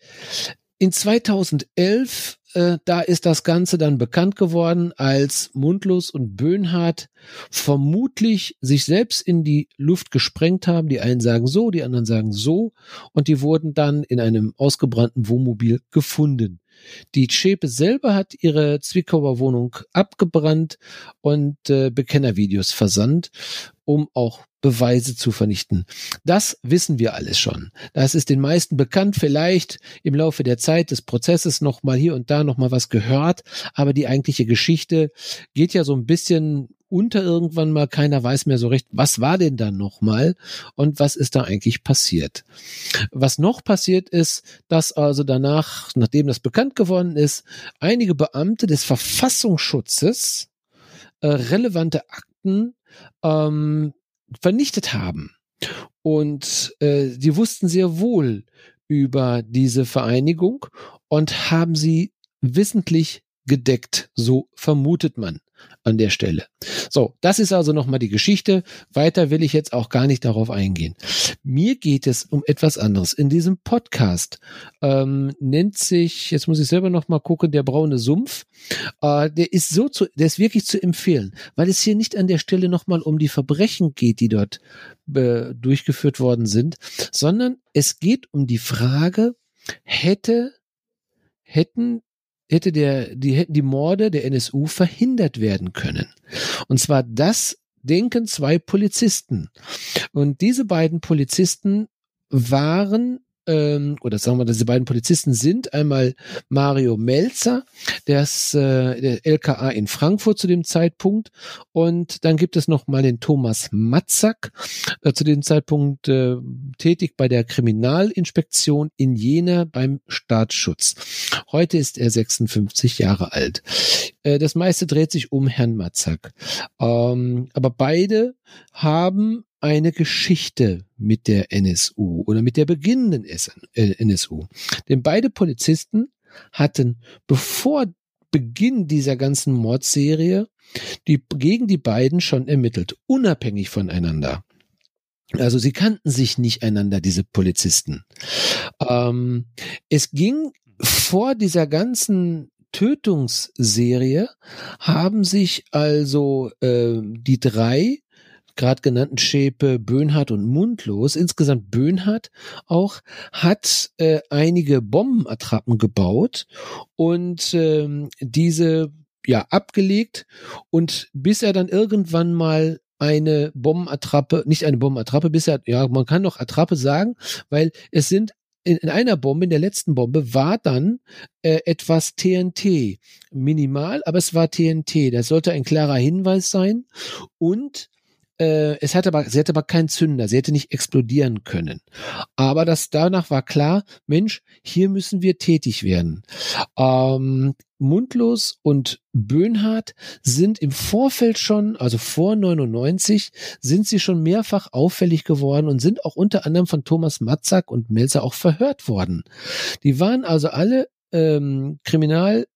in 2011 äh, da ist das Ganze dann bekannt geworden, als Mundlos und Böhnhardt vermutlich sich selbst in die Luft gesprengt haben. Die einen sagen so, die anderen sagen so. Und die wurden dann in einem ausgebrannten Wohnmobil gefunden. Die Zschäpe selber hat ihre Zwickauer Wohnung abgebrannt und äh, Bekennervideos versandt, um auch Beweise zu vernichten. Das wissen wir alles schon. Das ist den meisten bekannt, vielleicht im Laufe der Zeit des Prozesses noch mal hier und da noch mal was gehört, aber die eigentliche Geschichte geht ja so ein bisschen unter irgendwann mal. Keiner weiß mehr so recht, was war denn da noch mal und was ist da eigentlich passiert. Was noch passiert ist, dass also danach, nachdem das bekannt geworden ist, einige Beamte des Verfassungsschutzes äh, relevante Akten ähm, vernichtet haben. Und äh, die wussten sehr wohl über diese Vereinigung und haben sie wissentlich gedeckt. So vermutet man an der Stelle. So, das ist also nochmal die Geschichte. Weiter will ich jetzt auch gar nicht darauf eingehen. Mir geht es um etwas anderes. In diesem Podcast ähm, nennt sich, jetzt muss ich selber nochmal gucken, der braune Sumpf. Äh, der ist so zu, der ist wirklich zu empfehlen, weil es hier nicht an der Stelle nochmal um die Verbrechen geht, die dort äh, durchgeführt worden sind, sondern es geht um die Frage, hätte hätten hätte der, die hätten die Morde der NSU verhindert werden können. Und zwar das denken zwei Polizisten. Und diese beiden Polizisten waren ähm, oder sagen wir, diese beiden Polizisten sind einmal Mario Melzer, der ist äh, der LKA in Frankfurt zu dem Zeitpunkt und dann gibt es noch mal den Thomas Matzak, äh, zu dem Zeitpunkt äh, tätig bei der Kriminalinspektion in Jena beim Staatsschutz. Heute ist er 56 Jahre alt. Äh, das meiste dreht sich um Herrn Matzak. Ähm, aber beide haben eine Geschichte mit der NSU oder mit der beginnenden NSU. Denn beide Polizisten hatten, bevor Beginn dieser ganzen Mordserie, die gegen die beiden schon ermittelt, unabhängig voneinander. Also sie kannten sich nicht einander, diese Polizisten. Ähm, es ging vor dieser ganzen Tötungsserie haben sich also äh, die drei gerade genannten Schäpe Böhnhardt und Mundlos, insgesamt Böhnhardt auch, hat äh, einige Bombenattrappen gebaut und ähm, diese ja abgelegt und bis er dann irgendwann mal eine Bombenattrappe, nicht eine Bombenattrappe, bis er, ja, man kann noch Attrappe sagen, weil es sind in, in einer Bombe, in der letzten Bombe, war dann äh, etwas TNT. Minimal, aber es war TNT. Das sollte ein klarer Hinweis sein. Und äh, es hatte aber, sie hatte aber keinen Zünder, sie hätte nicht explodieren können. Aber das danach war klar, Mensch, hier müssen wir tätig werden. Ähm, Mundlos und Böhnhardt sind im Vorfeld schon, also vor 99, sind sie schon mehrfach auffällig geworden und sind auch unter anderem von Thomas Matzak und Melzer auch verhört worden. Die waren also alle ähm, kriminal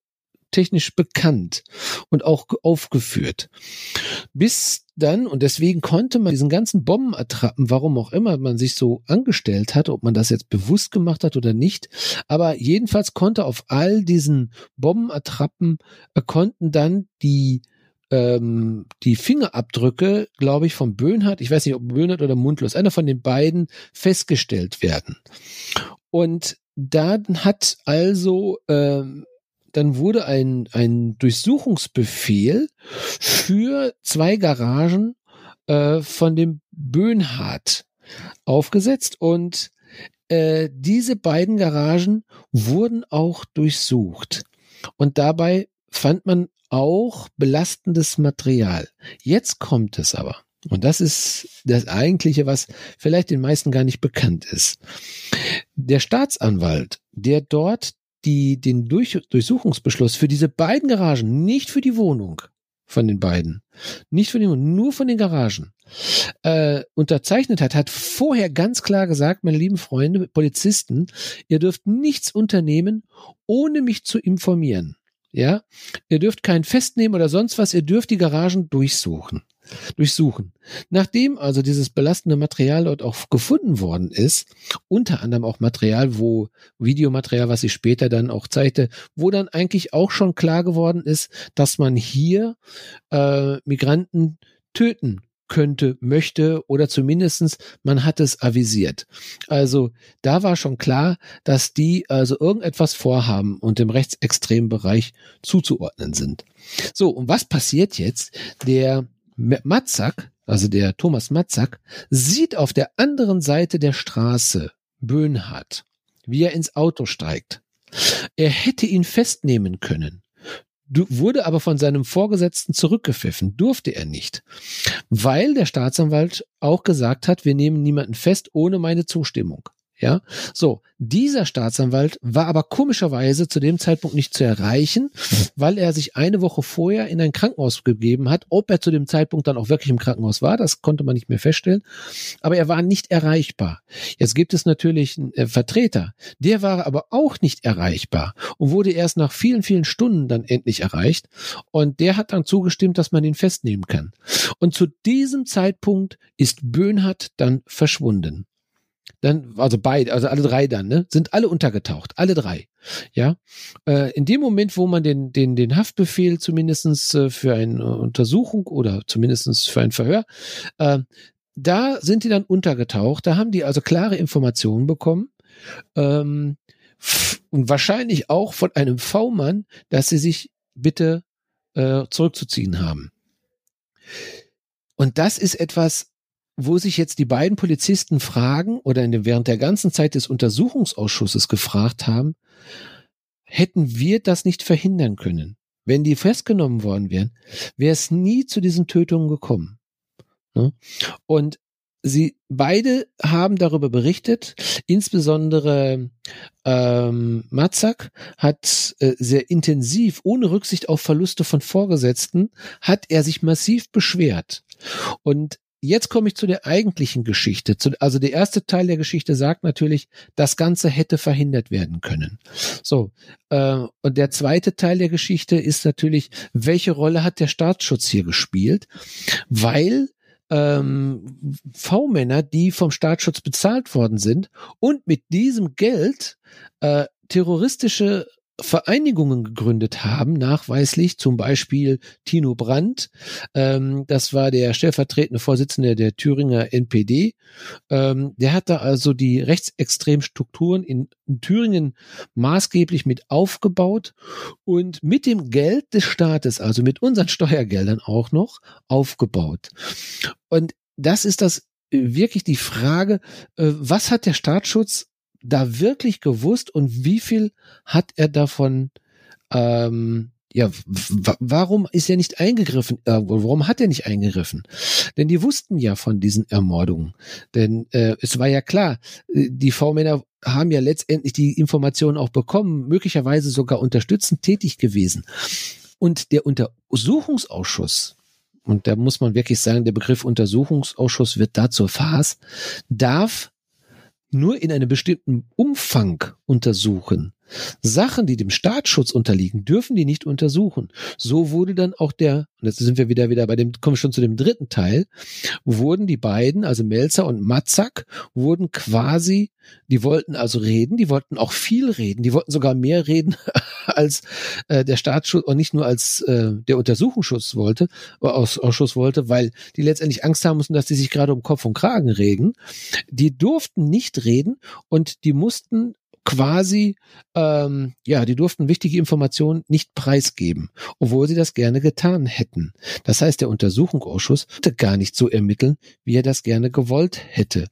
technisch bekannt und auch aufgeführt. Bis dann, und deswegen konnte man diesen ganzen Bombenattrappen, warum auch immer man sich so angestellt hat, ob man das jetzt bewusst gemacht hat oder nicht, aber jedenfalls konnte auf all diesen Bombenattrappen, äh, konnten dann die ähm, die Fingerabdrücke, glaube ich, von Böhnhardt, ich weiß nicht, ob Böhnhardt oder Mundlos, einer von den beiden festgestellt werden. Und da hat also ähm, dann wurde ein, ein Durchsuchungsbefehl für zwei Garagen äh, von dem Böhnhardt aufgesetzt und äh, diese beiden Garagen wurden auch durchsucht. Und dabei fand man auch belastendes Material. Jetzt kommt es aber. Und das ist das eigentliche, was vielleicht den meisten gar nicht bekannt ist. Der Staatsanwalt, der dort die, den Durch, Durchsuchungsbeschluss für diese beiden Garagen, nicht für die Wohnung von den beiden, nicht die Wohnung, nur von den Garagen, äh, unterzeichnet hat, hat vorher ganz klar gesagt, meine lieben Freunde, Polizisten, ihr dürft nichts unternehmen, ohne mich zu informieren. Ja, ihr dürft keinen festnehmen oder sonst was, ihr dürft die Garagen durchsuchen durchsuchen. Nachdem also dieses belastende Material dort auch gefunden worden ist, unter anderem auch Material, wo Videomaterial, was sie später dann auch zeigte, wo dann eigentlich auch schon klar geworden ist, dass man hier äh, Migranten töten könnte, möchte oder zumindestens man hat es avisiert. Also da war schon klar, dass die also irgendetwas vorhaben und im rechtsextremen Bereich zuzuordnen sind. So, und was passiert jetzt? Der Matzak, also der Thomas Matzak, sieht auf der anderen Seite der Straße Böhnhardt, wie er ins Auto steigt. Er hätte ihn festnehmen können, wurde aber von seinem Vorgesetzten zurückgepfiffen, durfte er nicht, weil der Staatsanwalt auch gesagt hat, wir nehmen niemanden fest ohne meine Zustimmung. Ja, so. Dieser Staatsanwalt war aber komischerweise zu dem Zeitpunkt nicht zu erreichen, weil er sich eine Woche vorher in ein Krankenhaus gegeben hat. Ob er zu dem Zeitpunkt dann auch wirklich im Krankenhaus war, das konnte man nicht mehr feststellen. Aber er war nicht erreichbar. Jetzt gibt es natürlich einen äh, Vertreter. Der war aber auch nicht erreichbar und wurde erst nach vielen, vielen Stunden dann endlich erreicht. Und der hat dann zugestimmt, dass man ihn festnehmen kann. Und zu diesem Zeitpunkt ist Böhnhardt dann verschwunden dann, also beide, also alle drei dann, ne, sind alle untergetaucht, alle drei. Ja, äh, in dem Moment, wo man den den den Haftbefehl zumindestens äh, für eine Untersuchung oder zumindestens für ein Verhör, äh, da sind die dann untergetaucht. Da haben die also klare Informationen bekommen. Ähm, und wahrscheinlich auch von einem V-Mann, dass sie sich bitte äh, zurückzuziehen haben. Und das ist etwas, wo sich jetzt die beiden Polizisten fragen oder in dem, während der ganzen Zeit des Untersuchungsausschusses gefragt haben, hätten wir das nicht verhindern können? Wenn die festgenommen worden wären, wäre es nie zu diesen Tötungen gekommen. Ne? Und sie beide haben darüber berichtet, insbesondere ähm, Matzak hat äh, sehr intensiv, ohne Rücksicht auf Verluste von Vorgesetzten, hat er sich massiv beschwert. Und jetzt komme ich zu der eigentlichen Geschichte. also der erste Teil der Geschichte sagt natürlich, das Ganze hätte verhindert werden können. So, äh, und der zweite Teil der Geschichte ist natürlich, welche Rolle hat der Staatsschutz hier gespielt? Weil ähm, V-Männer, die vom Staatsschutz bezahlt worden sind und mit diesem Geld äh, terroristische Vereinigungen gegründet haben, nachweislich, zum Beispiel Tino Brandt, ähm, das war der stellvertretende Vorsitzende der Thüringer NPD, ähm, der hat da also die rechtsextremen Strukturen in, in Thüringen maßgeblich mit aufgebaut und mit dem Geld des Staates, also mit unseren Steuergeldern auch noch, aufgebaut. Und das ist das wirklich die Frage, äh, was hat der Staatsschutz da wirklich gewusst und wie viel hat er davon, ähm, ja, warum ist er nicht eingegriffen? Äh, warum hat er nicht eingegriffen? Denn die wussten ja von diesen Ermordungen. Denn äh, es war ja klar, äh, die V-Männer haben ja letztendlich die Informationen auch bekommen, möglicherweise sogar unterstützend tätig gewesen. Und der Untersuchungsausschuss, und da muss man wirklich sagen, der Begriff Untersuchungsausschuss wird da zur Farce, darf nur in einem bestimmten Umfang untersuchen. Sachen, die dem Staatsschutz unterliegen, dürfen die nicht untersuchen. So wurde dann auch der, und jetzt sind wir wieder wieder bei dem, kommen wir schon zu dem dritten Teil, wurden die beiden, also Melzer und Matzak, wurden quasi, die wollten also reden, die wollten auch viel reden, die wollten sogar mehr reden, als äh, der Staatsschutz und nicht nur als äh, der Untersuchungsschutz wollte, Aus, Ausschuss wollte, weil die letztendlich Angst haben mussten, dass die sich gerade um Kopf und Kragen regen. Die durften nicht reden und die mussten quasi, ähm, ja, die durften wichtige Informationen nicht preisgeben, obwohl sie das gerne getan hätten. Das heißt, der Untersuchungsausschuss hätte gar nicht so ermitteln, wie er das gerne gewollt hätte.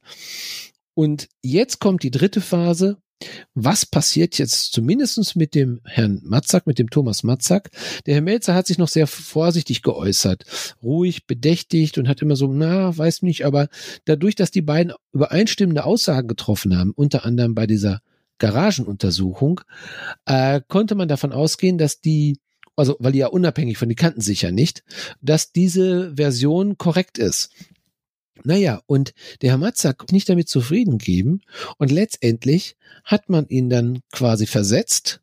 Und jetzt kommt die dritte Phase. Was passiert jetzt zumindestens mit dem Herrn Matzak, mit dem Thomas Matzak? Der Herr Melzer hat sich noch sehr vorsichtig geäußert, ruhig, bedächtigt und hat immer so, na, weiß nicht, aber dadurch, dass die beiden übereinstimmende Aussagen getroffen haben, unter anderem bei dieser Garagenuntersuchung, äh, konnte man davon ausgehen, dass die, also weil die ja unabhängig von, die kannten sich ja nicht, dass diese Version korrekt ist. Naja, und der Herr Matzak nicht damit zufrieden geben und letztendlich hat man ihn dann quasi versetzt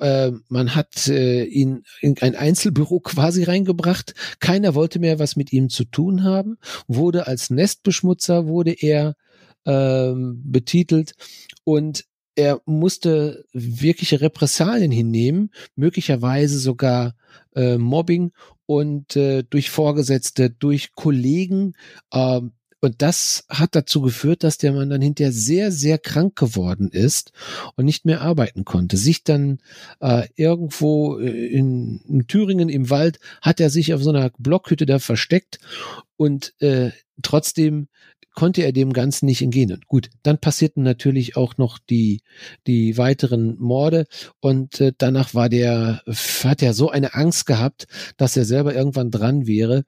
äh, man hat äh, ihn in ein Einzelbüro quasi reingebracht. Keiner wollte mehr was mit ihm zu tun haben. Wurde als Nestbeschmutzer wurde er ähm, betitelt und er musste wirkliche Repressalien hinnehmen, möglicherweise sogar äh, Mobbing und äh, durch Vorgesetzte, durch Kollegen. Äh, und das hat dazu geführt, dass der Mann dann hinterher sehr, sehr krank geworden ist und nicht mehr arbeiten konnte. Sich dann äh, irgendwo äh, in, in Thüringen im Wald hat er sich auf so einer Blockhütte da versteckt und äh, trotzdem konnte er dem Ganzen nicht entgehen. Und gut, dann passierten natürlich auch noch die, die weiteren Morde und äh, danach war der, hat er so eine Angst gehabt, dass er selber irgendwann dran wäre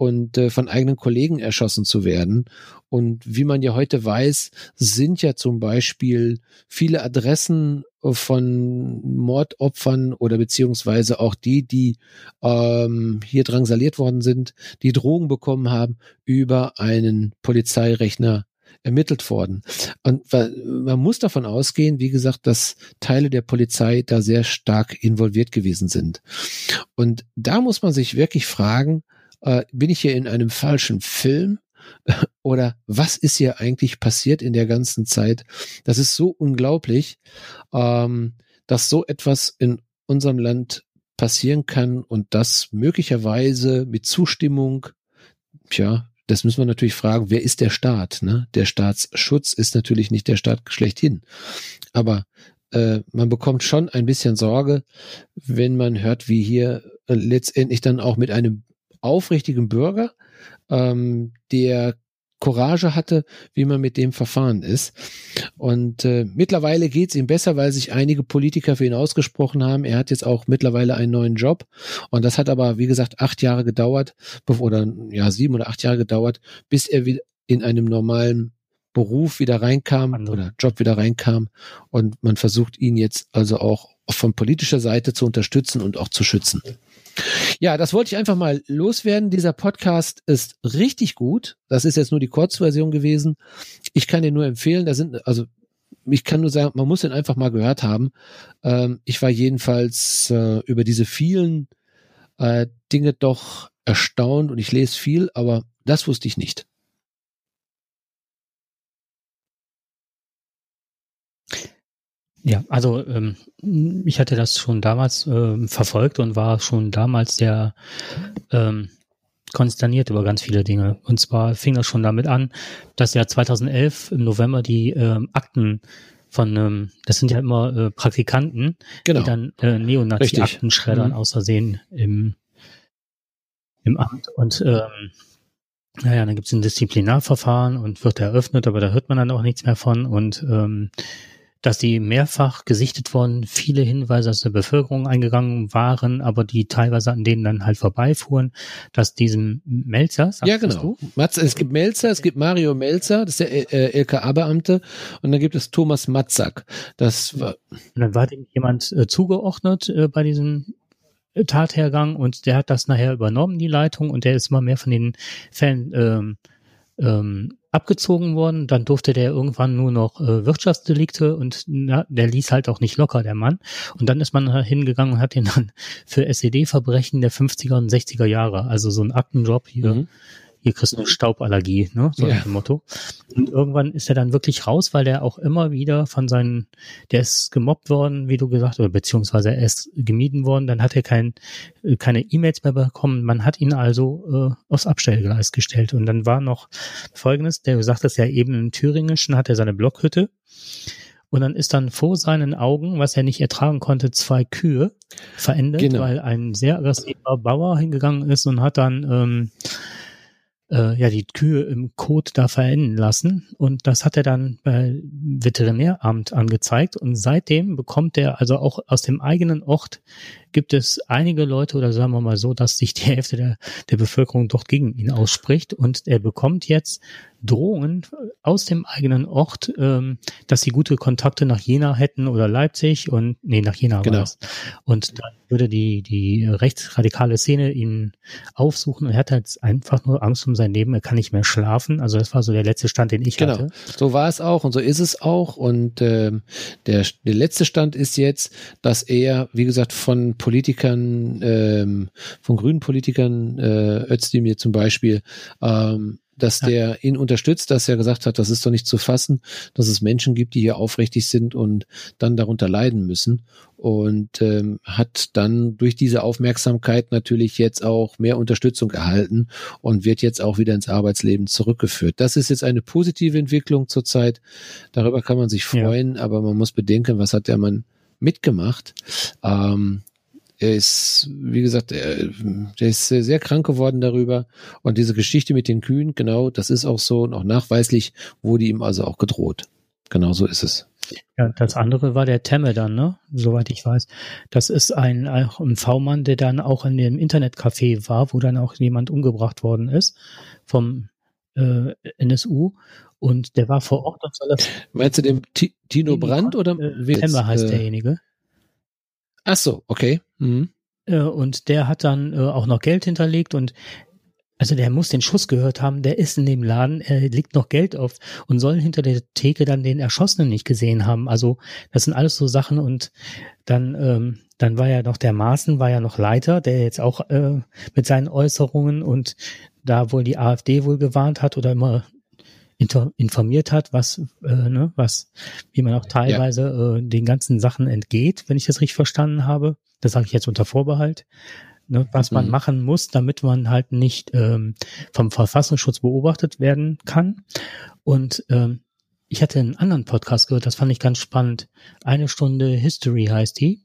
und äh, von eigenen Kollegen erschossen zu werden. Und wie man ja heute weiß, sind ja zum Beispiel viele Adressen von Mordopfern oder beziehungsweise auch die, die ähm, hier drangsaliert worden sind, die Drogen bekommen haben, über einen Polizeirechner ermittelt worden. Und man muss davon ausgehen, wie gesagt, dass Teile der Polizei da sehr stark involviert gewesen sind. Und da muss man sich wirklich fragen, äh, bin ich hier in einem falschen Film? Oder was ist hier eigentlich passiert in der ganzen Zeit? Das ist so unglaublich, ähm, dass so etwas in unserem Land passieren kann und das möglicherweise mit Zustimmung, tja, das müssen wir natürlich fragen, wer ist der Staat? Ne? Der Staatsschutz ist natürlich nicht der Staat schlechthin. Aber äh, man bekommt schon ein bisschen Sorge, wenn man hört, wie hier äh, letztendlich dann auch mit einem aufrichtigen Bürger, ähm, der Courage hatte, wie man mit dem verfahren ist. Und äh, mittlerweile geht's ihm besser, weil sich einige Politiker für ihn ausgesprochen haben. Er hat jetzt auch mittlerweile einen neuen Job. Und das hat aber, wie gesagt, acht Jahre gedauert, oder ja, sieben oder acht Jahre gedauert, bis er wieder in einem normalen Beruf wieder reinkam Andere. oder Job wieder reinkam. Und man versucht ihn jetzt also auch von politischer Seite zu unterstützen und auch zu schützen. Ja, das wollte ich einfach mal loswerden. Dieser Podcast ist richtig gut. Das ist jetzt nur die Kurzversion gewesen. Ich kann dir nur empfehlen, da sind, also ich kann nur sagen, man muss den einfach mal gehört haben. Ähm, ich war jedenfalls äh, über diese vielen äh, Dinge doch erstaunt und ich lese viel, aber das wusste ich nicht. Ja, also ähm, ich hatte das schon damals äh, verfolgt und war schon damals sehr ähm, konsterniert über ganz viele Dinge. Und zwar fing das schon damit an, dass ja 2011 im November die ähm, Akten von, ähm, das sind ja immer äh, Praktikanten, genau. die dann äh, Neonazi-Akten schreddern, mhm. außersehen im, im Amt. Und ähm, naja, dann gibt es ein Disziplinarverfahren und wird eröffnet, aber da hört man dann auch nichts mehr von. Und ähm, dass die mehrfach gesichtet worden, viele Hinweise aus der Bevölkerung eingegangen waren, aber die teilweise an denen dann halt vorbeifuhren, dass diesem Melzer, ja genau, Matz, es gibt Melzer, es gibt Mario Melzer, das ist der äh, LKA-Beamte, und dann gibt es Thomas Matzak. Das war und dann war dem jemand äh, zugeordnet äh, bei diesem äh, Tathergang und der hat das nachher übernommen, die Leitung, und der ist immer mehr von den Fällen ähm, ähm, abgezogen worden. Dann durfte der irgendwann nur noch äh, Wirtschaftsdelikte und na, der ließ halt auch nicht locker, der Mann. Und dann ist man hingegangen und hat ihn dann für SED-Verbrechen der 50er und 60er Jahre, also so ein Aktenjob hier, mhm hier kriegst du eine Stauballergie, ne? So ja. ein Motto. Und irgendwann ist er dann wirklich raus, weil der auch immer wieder von seinen, der ist gemobbt worden, wie du gesagt, oder beziehungsweise er ist gemieden worden, dann hat er kein, äh, keine E-Mails mehr bekommen. Man hat ihn also äh, aufs Abstellgleis gestellt. Und dann war noch folgendes, der sagt das ja eben im Thüringischen, hat er seine Blockhütte. Und dann ist dann vor seinen Augen, was er nicht ertragen konnte, zwei Kühe verendet, genau. weil ein sehr aggressiver Bauer hingegangen ist und hat dann ähm, äh, ja die Kühe im Kot da verenden lassen. Und das hat er dann bei Veterinäramt angezeigt. Und seitdem bekommt er also auch aus dem eigenen Ort gibt es einige Leute oder sagen wir mal so, dass sich die Hälfte der, der Bevölkerung dort gegen ihn ausspricht. Und er bekommt jetzt Drohungen aus dem eigenen Ort, ähm, dass sie gute Kontakte nach Jena hätten oder Leipzig und nee, nach Jena genau. war das. Und dann würde die, die rechtsradikale Szene ihn aufsuchen und er hat jetzt einfach nur Angst um sein Leben, er kann nicht mehr schlafen. Also das war so der letzte Stand, den ich genau. hatte. So war es auch und so ist es auch. Und ähm, der, der letzte Stand ist jetzt, dass er, wie gesagt, von Politikern, ähm, von grünen Politikern, äh, Özdemir zum Beispiel, ähm, dass der ihn unterstützt, dass er gesagt hat, das ist doch nicht zu fassen, dass es Menschen gibt, die hier aufrichtig sind und dann darunter leiden müssen. Und ähm, hat dann durch diese Aufmerksamkeit natürlich jetzt auch mehr Unterstützung erhalten und wird jetzt auch wieder ins Arbeitsleben zurückgeführt. Das ist jetzt eine positive Entwicklung zurzeit. Darüber kann man sich freuen, ja. aber man muss bedenken, was hat der Mann mitgemacht. Ähm, er ist, wie gesagt, er, der ist sehr, krank geworden darüber. Und diese Geschichte mit den Kühen, genau, das ist auch so. Und auch nachweislich wurde ihm also auch gedroht. Genau so ist es. Ja, das andere war der Temme dann, ne? Soweit ich weiß. Das ist ein, ein V-Mann, der dann auch in dem Internetcafé war, wo dann auch jemand umgebracht worden ist vom äh, NSU. Und der war vor Ort. Meinst du den T Tino Brandt oder? Äh, Temme heißt äh, derjenige. Ach so, okay. Mhm. Äh, und der hat dann äh, auch noch Geld hinterlegt und also der muss den Schuss gehört haben, der ist in dem Laden, er legt noch Geld auf und soll hinter der Theke dann den Erschossenen nicht gesehen haben. Also das sind alles so Sachen und dann, ähm, dann war ja noch der Maaßen, war ja noch Leiter, der jetzt auch äh, mit seinen Äußerungen und da wohl die AfD wohl gewarnt hat oder immer informiert hat, was, äh, ne, was, wie man auch teilweise ja. äh, den ganzen Sachen entgeht, wenn ich das richtig verstanden habe. Das sage ich jetzt unter Vorbehalt. Ne, was man mhm. machen muss, damit man halt nicht ähm, vom Verfassungsschutz beobachtet werden kann. Und ähm, ich hatte einen anderen Podcast gehört, das fand ich ganz spannend. Eine Stunde History heißt die.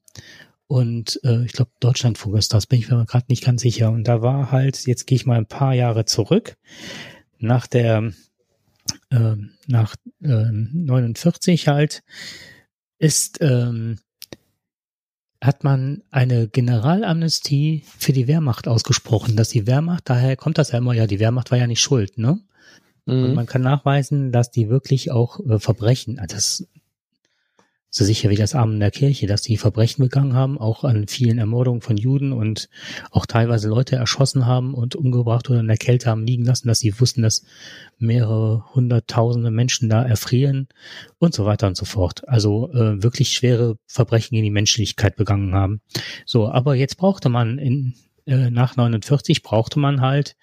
Und äh, ich glaube, Deutschlandfunk ist das, bin ich mir gerade nicht ganz sicher. Und da war halt, jetzt gehe ich mal ein paar Jahre zurück, nach der äh, nach äh, 49 halt ist ähm, hat man eine Generalamnestie für die Wehrmacht ausgesprochen, dass die Wehrmacht, daher kommt das ja immer, ja, die Wehrmacht war ja nicht schuld, ne? Mhm. Und man kann nachweisen, dass die wirklich auch äh, Verbrechen, also das so sicher wie das Amen der Kirche, dass die Verbrechen begangen haben, auch an vielen Ermordungen von Juden und auch teilweise Leute erschossen haben und umgebracht oder in der Kälte haben liegen lassen, dass sie wussten, dass mehrere hunderttausende Menschen da erfrieren und so weiter und so fort. Also äh, wirklich schwere Verbrechen gegen die Menschlichkeit begangen haben. So, aber jetzt brauchte man in äh, nach 49 brauchte man halt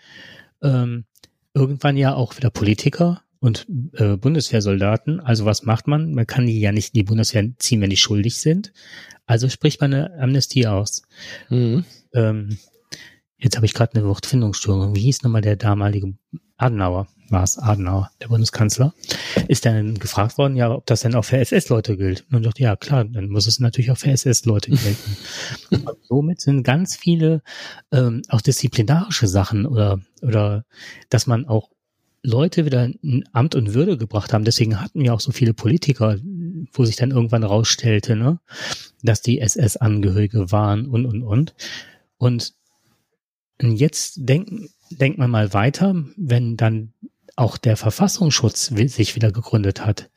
ähm, irgendwann ja auch wieder Politiker und äh, Bundeswehrsoldaten. Also was macht man? Man kann die ja nicht die Bundeswehr ziehen, wenn die schuldig sind. Also spricht man eine Amnestie aus. Mhm. Ähm, jetzt habe ich gerade eine Wortfindungsstörung. Wie hieß nochmal der damalige Adenauer? War es Adenauer, der Bundeskanzler? Ist dann gefragt worden, ja, ob das denn auch für SS-Leute gilt? Und dachte, ja klar, dann muss es natürlich auch für SS-Leute gelten. und somit sind ganz viele ähm, auch disziplinarische Sachen oder oder dass man auch Leute wieder in Amt und Würde gebracht haben. Deswegen hatten wir auch so viele Politiker, wo sich dann irgendwann rausstellte, ne, dass die SS-Angehörige waren und, und, und. Und jetzt denkt, denkt man mal weiter, wenn dann auch der Verfassungsschutz sich wieder gegründet hat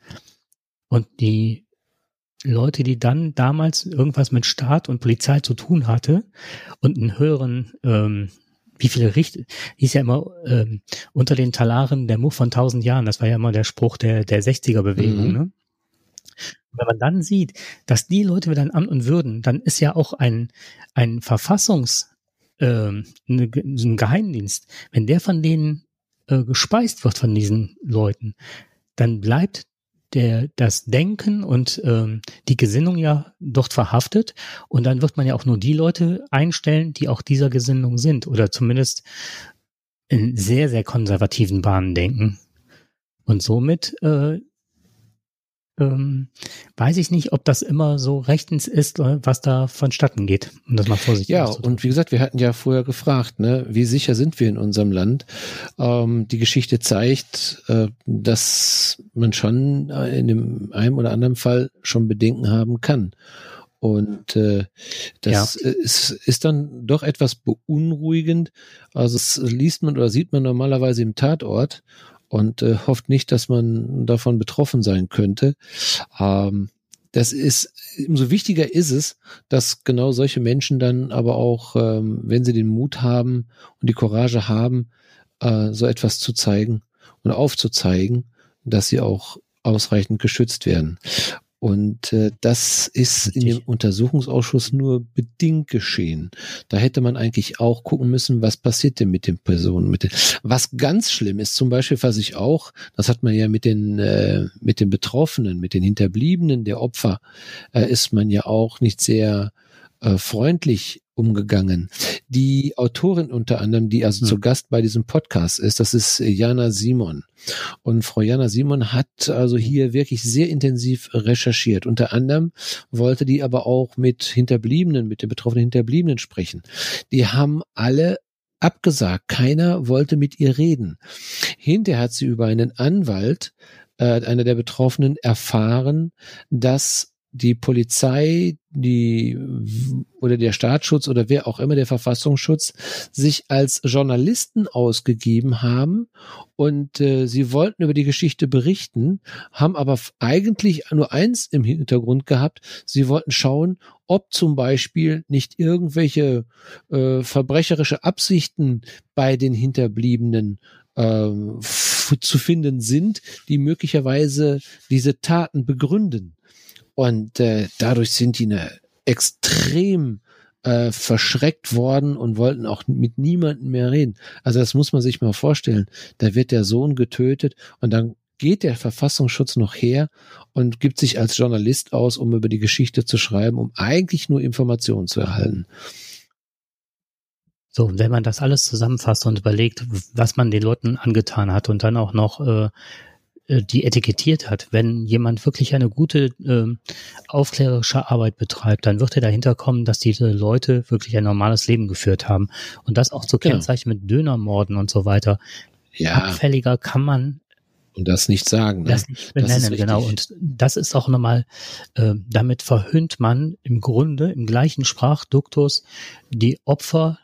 und die Leute, die dann damals irgendwas mit Staat und Polizei zu tun hatte und einen höheren ähm, wie viele Richter, hieß ja immer ähm, unter den Talaren der Muff von tausend Jahren, das war ja immer der Spruch der, der 60er-Bewegung, mhm. ne? wenn man dann sieht, dass die Leute wieder in Amt und Würden, dann ist ja auch ein, ein Verfassungs, äh, ein Geheimdienst, wenn der von denen äh, gespeist wird von diesen Leuten, dann bleibt der, das Denken und ähm, die Gesinnung ja dort verhaftet. Und dann wird man ja auch nur die Leute einstellen, die auch dieser Gesinnung sind oder zumindest in sehr, sehr konservativen Bahnen denken. Und somit äh, ähm, weiß ich nicht, ob das immer so rechtens ist, äh, was da vonstatten geht. Um das mal vorsichtig Ja, und wie gesagt, wir hatten ja vorher gefragt, ne, wie sicher sind wir in unserem Land? Ähm, die Geschichte zeigt, äh, dass man schon in dem einen oder anderen Fall schon Bedenken haben kann. Und äh, das ja. ist, ist dann doch etwas beunruhigend. Also es liest man oder sieht man normalerweise im Tatort und äh, hofft nicht, dass man davon betroffen sein könnte. Ähm, das ist, umso wichtiger ist es, dass genau solche Menschen dann aber auch, ähm, wenn sie den Mut haben und die Courage haben, äh, so etwas zu zeigen und aufzuzeigen, dass sie auch ausreichend geschützt werden. Und äh, das ist in dem Untersuchungsausschuss nur bedingt geschehen. Da hätte man eigentlich auch gucken müssen, was passiert denn mit den Personen. Mit den, was ganz schlimm ist, zum Beispiel, was ich auch, das hat man ja mit den äh, mit den Betroffenen, mit den Hinterbliebenen der Opfer, äh, ist man ja auch nicht sehr äh, freundlich umgegangen. Die Autorin unter anderem, die also hm. zu Gast bei diesem Podcast ist, das ist Jana Simon. Und Frau Jana Simon hat also hier wirklich sehr intensiv recherchiert. Unter anderem wollte die aber auch mit Hinterbliebenen, mit den betroffenen Hinterbliebenen sprechen. Die haben alle abgesagt. Keiner wollte mit ihr reden. Hinterher hat sie über einen Anwalt, äh, einer der Betroffenen, erfahren, dass die Polizei, die oder der Staatsschutz oder wer auch immer der Verfassungsschutz sich als Journalisten ausgegeben haben und äh, sie wollten über die Geschichte berichten, haben aber eigentlich nur eins im Hintergrund gehabt: Sie wollten schauen, ob zum Beispiel nicht irgendwelche äh, verbrecherische Absichten bei den Hinterbliebenen äh, zu finden sind, die möglicherweise diese Taten begründen. Und äh, dadurch sind die eine extrem äh, verschreckt worden und wollten auch mit niemandem mehr reden. Also das muss man sich mal vorstellen. Da wird der Sohn getötet und dann geht der Verfassungsschutz noch her und gibt sich als Journalist aus, um über die Geschichte zu schreiben, um eigentlich nur Informationen zu erhalten. So, wenn man das alles zusammenfasst und überlegt, was man den Leuten angetan hat und dann auch noch äh, die etikettiert hat. Wenn jemand wirklich eine gute äh, aufklärerische Arbeit betreibt, dann wird er dahinter kommen, dass diese Leute wirklich ein normales Leben geführt haben. Und das auch zu genau. kennzeichnen mit Dönermorden und so weiter. Ja. Abfälliger kann man Und das nicht sagen. Ne? Das nicht benennen, das genau. Und das ist auch nochmal, äh, damit verhöhnt man im Grunde im gleichen Sprachduktus die Opfer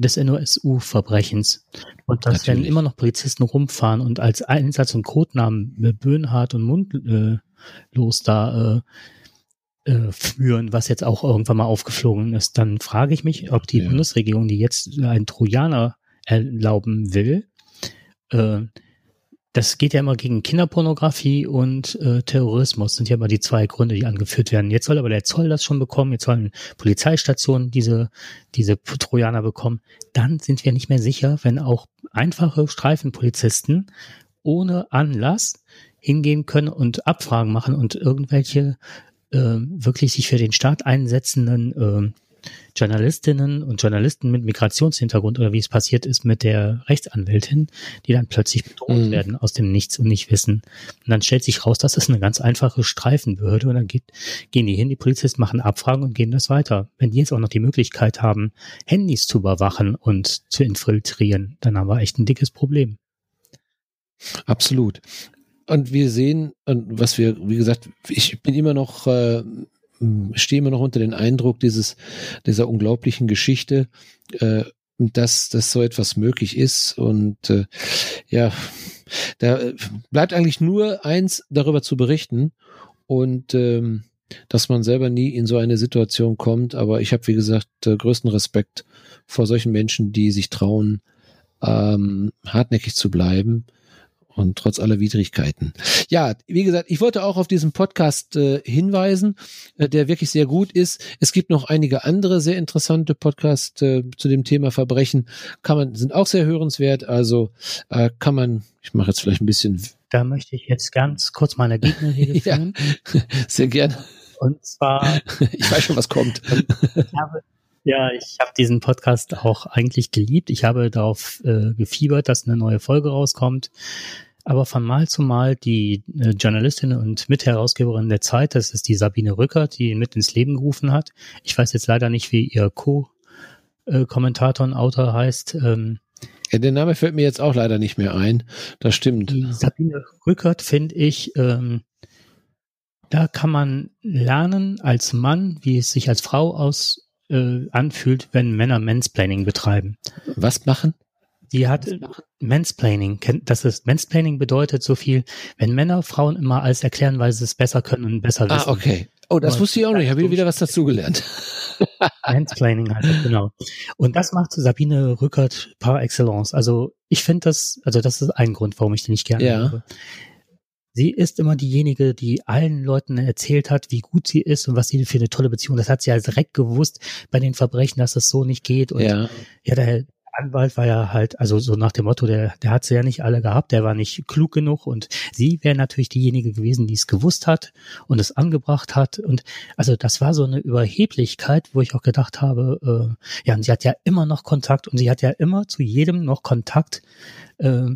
des NOSU-Verbrechens. Und dass werden immer noch Polizisten rumfahren und als Einsatz und Codenamen Böhnhardt und Mundlos da äh, äh, führen, was jetzt auch irgendwann mal aufgeflogen ist, dann frage ich mich, ob die ja. Bundesregierung, die jetzt einen Trojaner erlauben will, äh, das geht ja immer gegen Kinderpornografie und äh, Terrorismus, sind ja immer die zwei Gründe, die angeführt werden. Jetzt soll aber der Zoll das schon bekommen, jetzt sollen Polizeistationen diese, diese Trojaner bekommen. Dann sind wir nicht mehr sicher, wenn auch einfache Streifenpolizisten ohne Anlass hingehen können und Abfragen machen und irgendwelche äh, wirklich sich für den Staat einsetzenden äh, Journalistinnen und Journalisten mit Migrationshintergrund oder wie es passiert ist mit der Rechtsanwältin, die dann plötzlich bedroht mhm. werden aus dem Nichts und nicht wissen. Und dann stellt sich raus, das ist eine ganz einfache Streifenbehörde und dann geht, gehen die hin, die Polizisten machen Abfragen und gehen das weiter. Wenn die jetzt auch noch die Möglichkeit haben, Handys zu überwachen und zu infiltrieren, dann haben wir echt ein dickes Problem. Absolut. Und wir sehen, was wir, wie gesagt, ich bin immer noch, äh, stehe immer noch unter den Eindruck dieses, dieser unglaublichen Geschichte, äh, dass, dass so etwas möglich ist. Und äh, ja, da bleibt eigentlich nur eins darüber zu berichten und ähm, dass man selber nie in so eine Situation kommt. Aber ich habe, wie gesagt, äh, größten Respekt vor solchen Menschen, die sich trauen, ähm, hartnäckig zu bleiben und trotz aller Widrigkeiten. Ja, wie gesagt, ich wollte auch auf diesen Podcast äh, hinweisen, äh, der wirklich sehr gut ist. Es gibt noch einige andere sehr interessante Podcasts äh, zu dem Thema Verbrechen, kann man sind auch sehr hörenswert. Also äh, kann man, ich mache jetzt vielleicht ein bisschen. Da möchte ich jetzt ganz kurz meine Gegnerrede führen. ja, sehr gerne. Und zwar, ich weiß schon, was kommt. ich habe ja, ich habe diesen Podcast auch eigentlich geliebt. Ich habe darauf äh, gefiebert, dass eine neue Folge rauskommt. Aber von Mal zu Mal die äh, Journalistin und Mitherausgeberin der Zeit, das ist die Sabine Rückert, die ihn mit ins Leben gerufen hat. Ich weiß jetzt leider nicht, wie ihr Co-Kommentator und Autor heißt. Ähm, ja, der Name fällt mir jetzt auch leider nicht mehr ein. Das stimmt. Die Sabine Rückert finde ich, ähm, da kann man lernen als Mann, wie es sich als Frau aus äh, anfühlt, wenn Männer Mansplaining betreiben. Was machen? Die hat Mansplaining. Das ist Mansplaining bedeutet so viel, wenn Männer Frauen immer alles erklären, weil sie es besser können und besser ah, wissen. Ah, okay. Oh, das wusste ich auch nicht. Ich habe wieder was dazugelernt. Mansplaining das, genau. Und das macht Sabine Rückert par excellence. Also ich finde das, also das ist ein Grund, warum ich die nicht gerne ja. habe. Sie ist immer diejenige, die allen Leuten erzählt hat, wie gut sie ist und was sie für eine tolle Beziehung. Das hat sie ja direkt gewusst bei den Verbrechen, dass das so nicht geht. Und ja, ja der Anwalt war ja halt, also so nach dem Motto, der, der hat sie ja nicht alle gehabt, der war nicht klug genug und sie wäre natürlich diejenige gewesen, die es gewusst hat und es angebracht hat. Und also das war so eine Überheblichkeit, wo ich auch gedacht habe, äh, ja, und sie hat ja immer noch Kontakt und sie hat ja immer zu jedem noch Kontakt. Äh,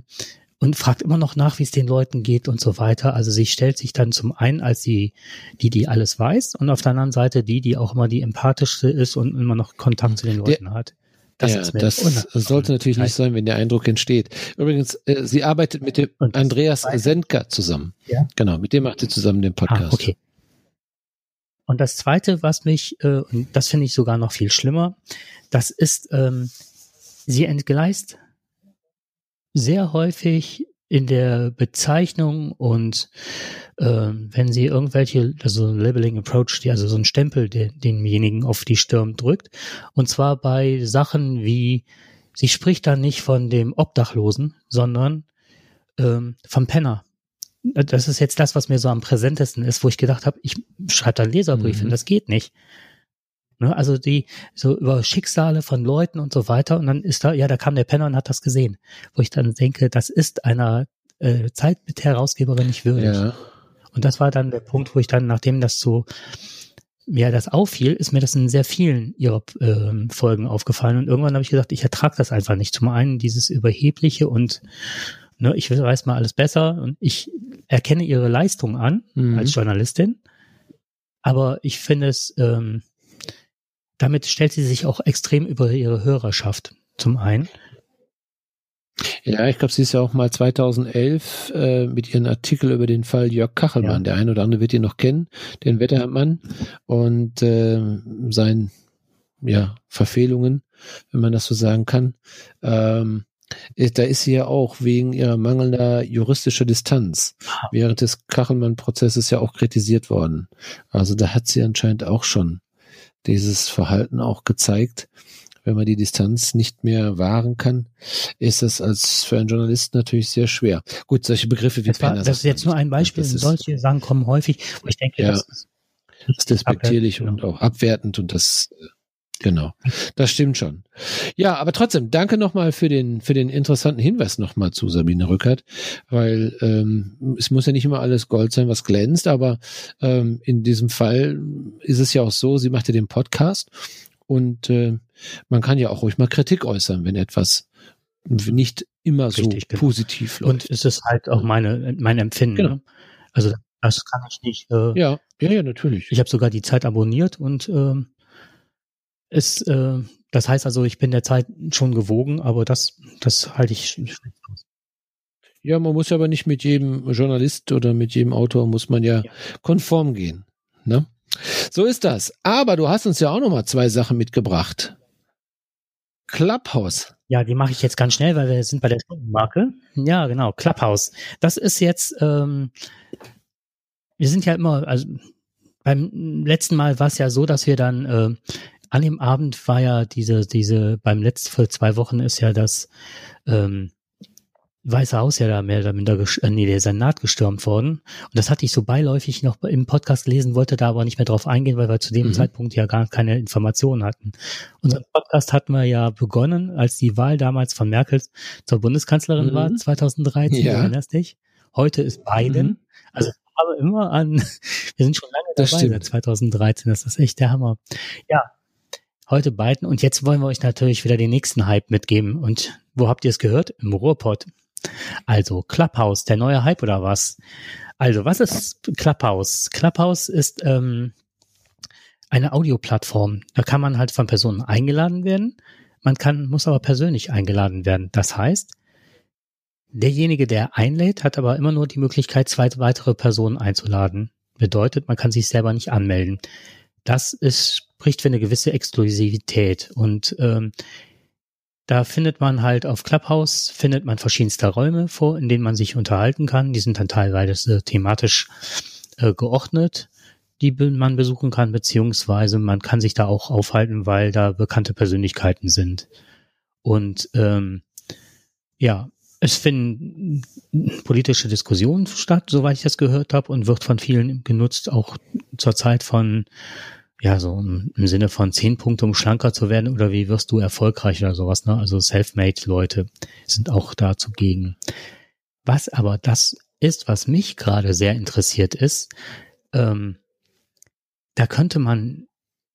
und fragt immer noch nach, wie es den Leuten geht und so weiter. Also sie stellt sich dann zum einen als die, die, die alles weiß und auf der anderen Seite die, die auch immer die empathischste ist und immer noch Kontakt zu den Leuten der, hat. Das, ja, das sollte natürlich nicht sein, wenn der Eindruck entsteht. Übrigens, äh, sie arbeitet mit dem Andreas Sendker zusammen. Ja? Genau, mit dem macht sie zusammen den ah, Podcast. Ah, okay. Und das Zweite, was mich, äh, und das finde ich sogar noch viel schlimmer, das ist, ähm, sie entgleist sehr häufig in der Bezeichnung und äh, wenn sie irgendwelche, also Labeling Approach, die, also so ein Stempel, der denjenigen auf die Stirn drückt. Und zwar bei Sachen wie, sie spricht dann nicht von dem Obdachlosen, sondern ähm, vom Penner. Das ist jetzt das, was mir so am präsentesten ist, wo ich gedacht habe, ich schreibe da einen Leserbrief mhm. hin, das geht nicht. Ne? Also die so über Schicksale von Leuten und so weiter. Und dann ist da, ja, da kam der Penner und hat das gesehen. Wo ich dann denke, das ist einer äh, Zeit mit Herausgeberin nicht würdig. Ja. Und das war dann der Punkt, wo ich dann, nachdem das so mir das auffiel, ist mir das in sehr vielen ihrer äh, Folgen aufgefallen. Und irgendwann habe ich gesagt, ich ertrage das einfach nicht. Zum einen dieses Überhebliche und ne, ich weiß mal alles besser und ich erkenne ihre Leistung an mhm. als Journalistin. Aber ich finde es, ähm, damit stellt sie sich auch extrem über ihre Hörerschaft zum einen. Ja, ich glaube, sie ist ja auch mal 2011 äh, mit ihrem Artikel über den Fall Jörg Kachelmann. Ja. Der eine oder andere wird ihn noch kennen, den Wettermann und äh, sein ja Verfehlungen, wenn man das so sagen kann. Ähm, da ist sie ja auch wegen ihrer mangelnder juristischer Distanz während des Kachelmann-Prozesses ja auch kritisiert worden. Also da hat sie anscheinend auch schon dieses Verhalten auch gezeigt. Wenn man die Distanz nicht mehr wahren kann, ist das als für einen Journalisten natürlich sehr schwer. Gut, solche Begriffe wie das, war, das ist jetzt nur ein Beispiel. Solche Sachen kommen häufig, wo ich denke, ja, das ist, das ist despektierlich und auch abwertend und das Genau, das stimmt schon. Ja, aber trotzdem, danke nochmal für den, für den interessanten Hinweis nochmal zu Sabine Rückert, weil ähm, es muss ja nicht immer alles Gold sein, was glänzt, aber ähm, in diesem Fall ist es ja auch so, sie macht ja den Podcast und äh, man kann ja auch ruhig mal Kritik äußern, wenn etwas nicht immer Richtig, so genau. positiv läuft. Und es ist halt auch meine, mein Empfinden. Genau. Ne? Also das kann ich nicht. Äh, ja, ja, ja, natürlich. Ich habe sogar die Zeit abonniert und ähm, ist, äh, das heißt also, ich bin der Zeit schon gewogen, aber das, das halte ich schlecht aus. Ja, man muss aber nicht mit jedem Journalist oder mit jedem Autor muss man ja, ja. konform gehen. Ne? So ist das. Aber du hast uns ja auch noch mal zwei Sachen mitgebracht. Clubhouse. Ja, die mache ich jetzt ganz schnell, weil wir sind bei der Stundenmarke. Ja, genau, Clubhouse. Das ist jetzt, ähm, wir sind ja immer, also beim letzten Mal war es ja so, dass wir dann äh, an dem Abend war ja diese, diese, beim letzten, vor zwei Wochen ist ja das ähm, Weiße Haus ja da mehr oder minder, äh, nee, der Senat gestürmt worden. Und das hatte ich so beiläufig noch im Podcast gelesen, wollte da aber nicht mehr drauf eingehen, weil wir zu dem mhm. Zeitpunkt ja gar keine Informationen hatten. Unser Podcast hatten wir ja begonnen, als die Wahl damals von Merkel zur Bundeskanzlerin mhm. war, 2013, ja. du erinnerst dich. Heute ist Biden. Mhm. Also aber immer an, wir sind schon lange dabei seit 2013, das ist echt der Hammer. Ja, Heute Biden und jetzt wollen wir euch natürlich wieder den nächsten Hype mitgeben. Und wo habt ihr es gehört? Im Ruhrpott. Also Clubhouse, der neue Hype oder was? Also was ist Clubhouse? Clubhouse ist ähm, eine Audioplattform. Da kann man halt von Personen eingeladen werden. Man kann, muss aber persönlich eingeladen werden. Das heißt, derjenige, der einlädt, hat aber immer nur die Möglichkeit, zwei weitere Personen einzuladen. Bedeutet, man kann sich selber nicht anmelden. Das ist spricht für eine gewisse Exklusivität. Und ähm, da findet man halt auf Clubhouse, findet man verschiedenste Räume vor, in denen man sich unterhalten kann. Die sind dann teilweise thematisch äh, geordnet, die man besuchen kann, beziehungsweise man kann sich da auch aufhalten, weil da bekannte Persönlichkeiten sind. Und ähm, ja, es finden politische Diskussionen statt, soweit ich das gehört habe, und wird von vielen genutzt, auch zur Zeit von ja, so im, Sinne von zehn Punkte, um schlanker zu werden oder wie wirst du erfolgreich oder sowas, ne? Also Selfmade-Leute sind auch da zugegen. Was aber das ist, was mich gerade sehr interessiert ist, ähm, da könnte man,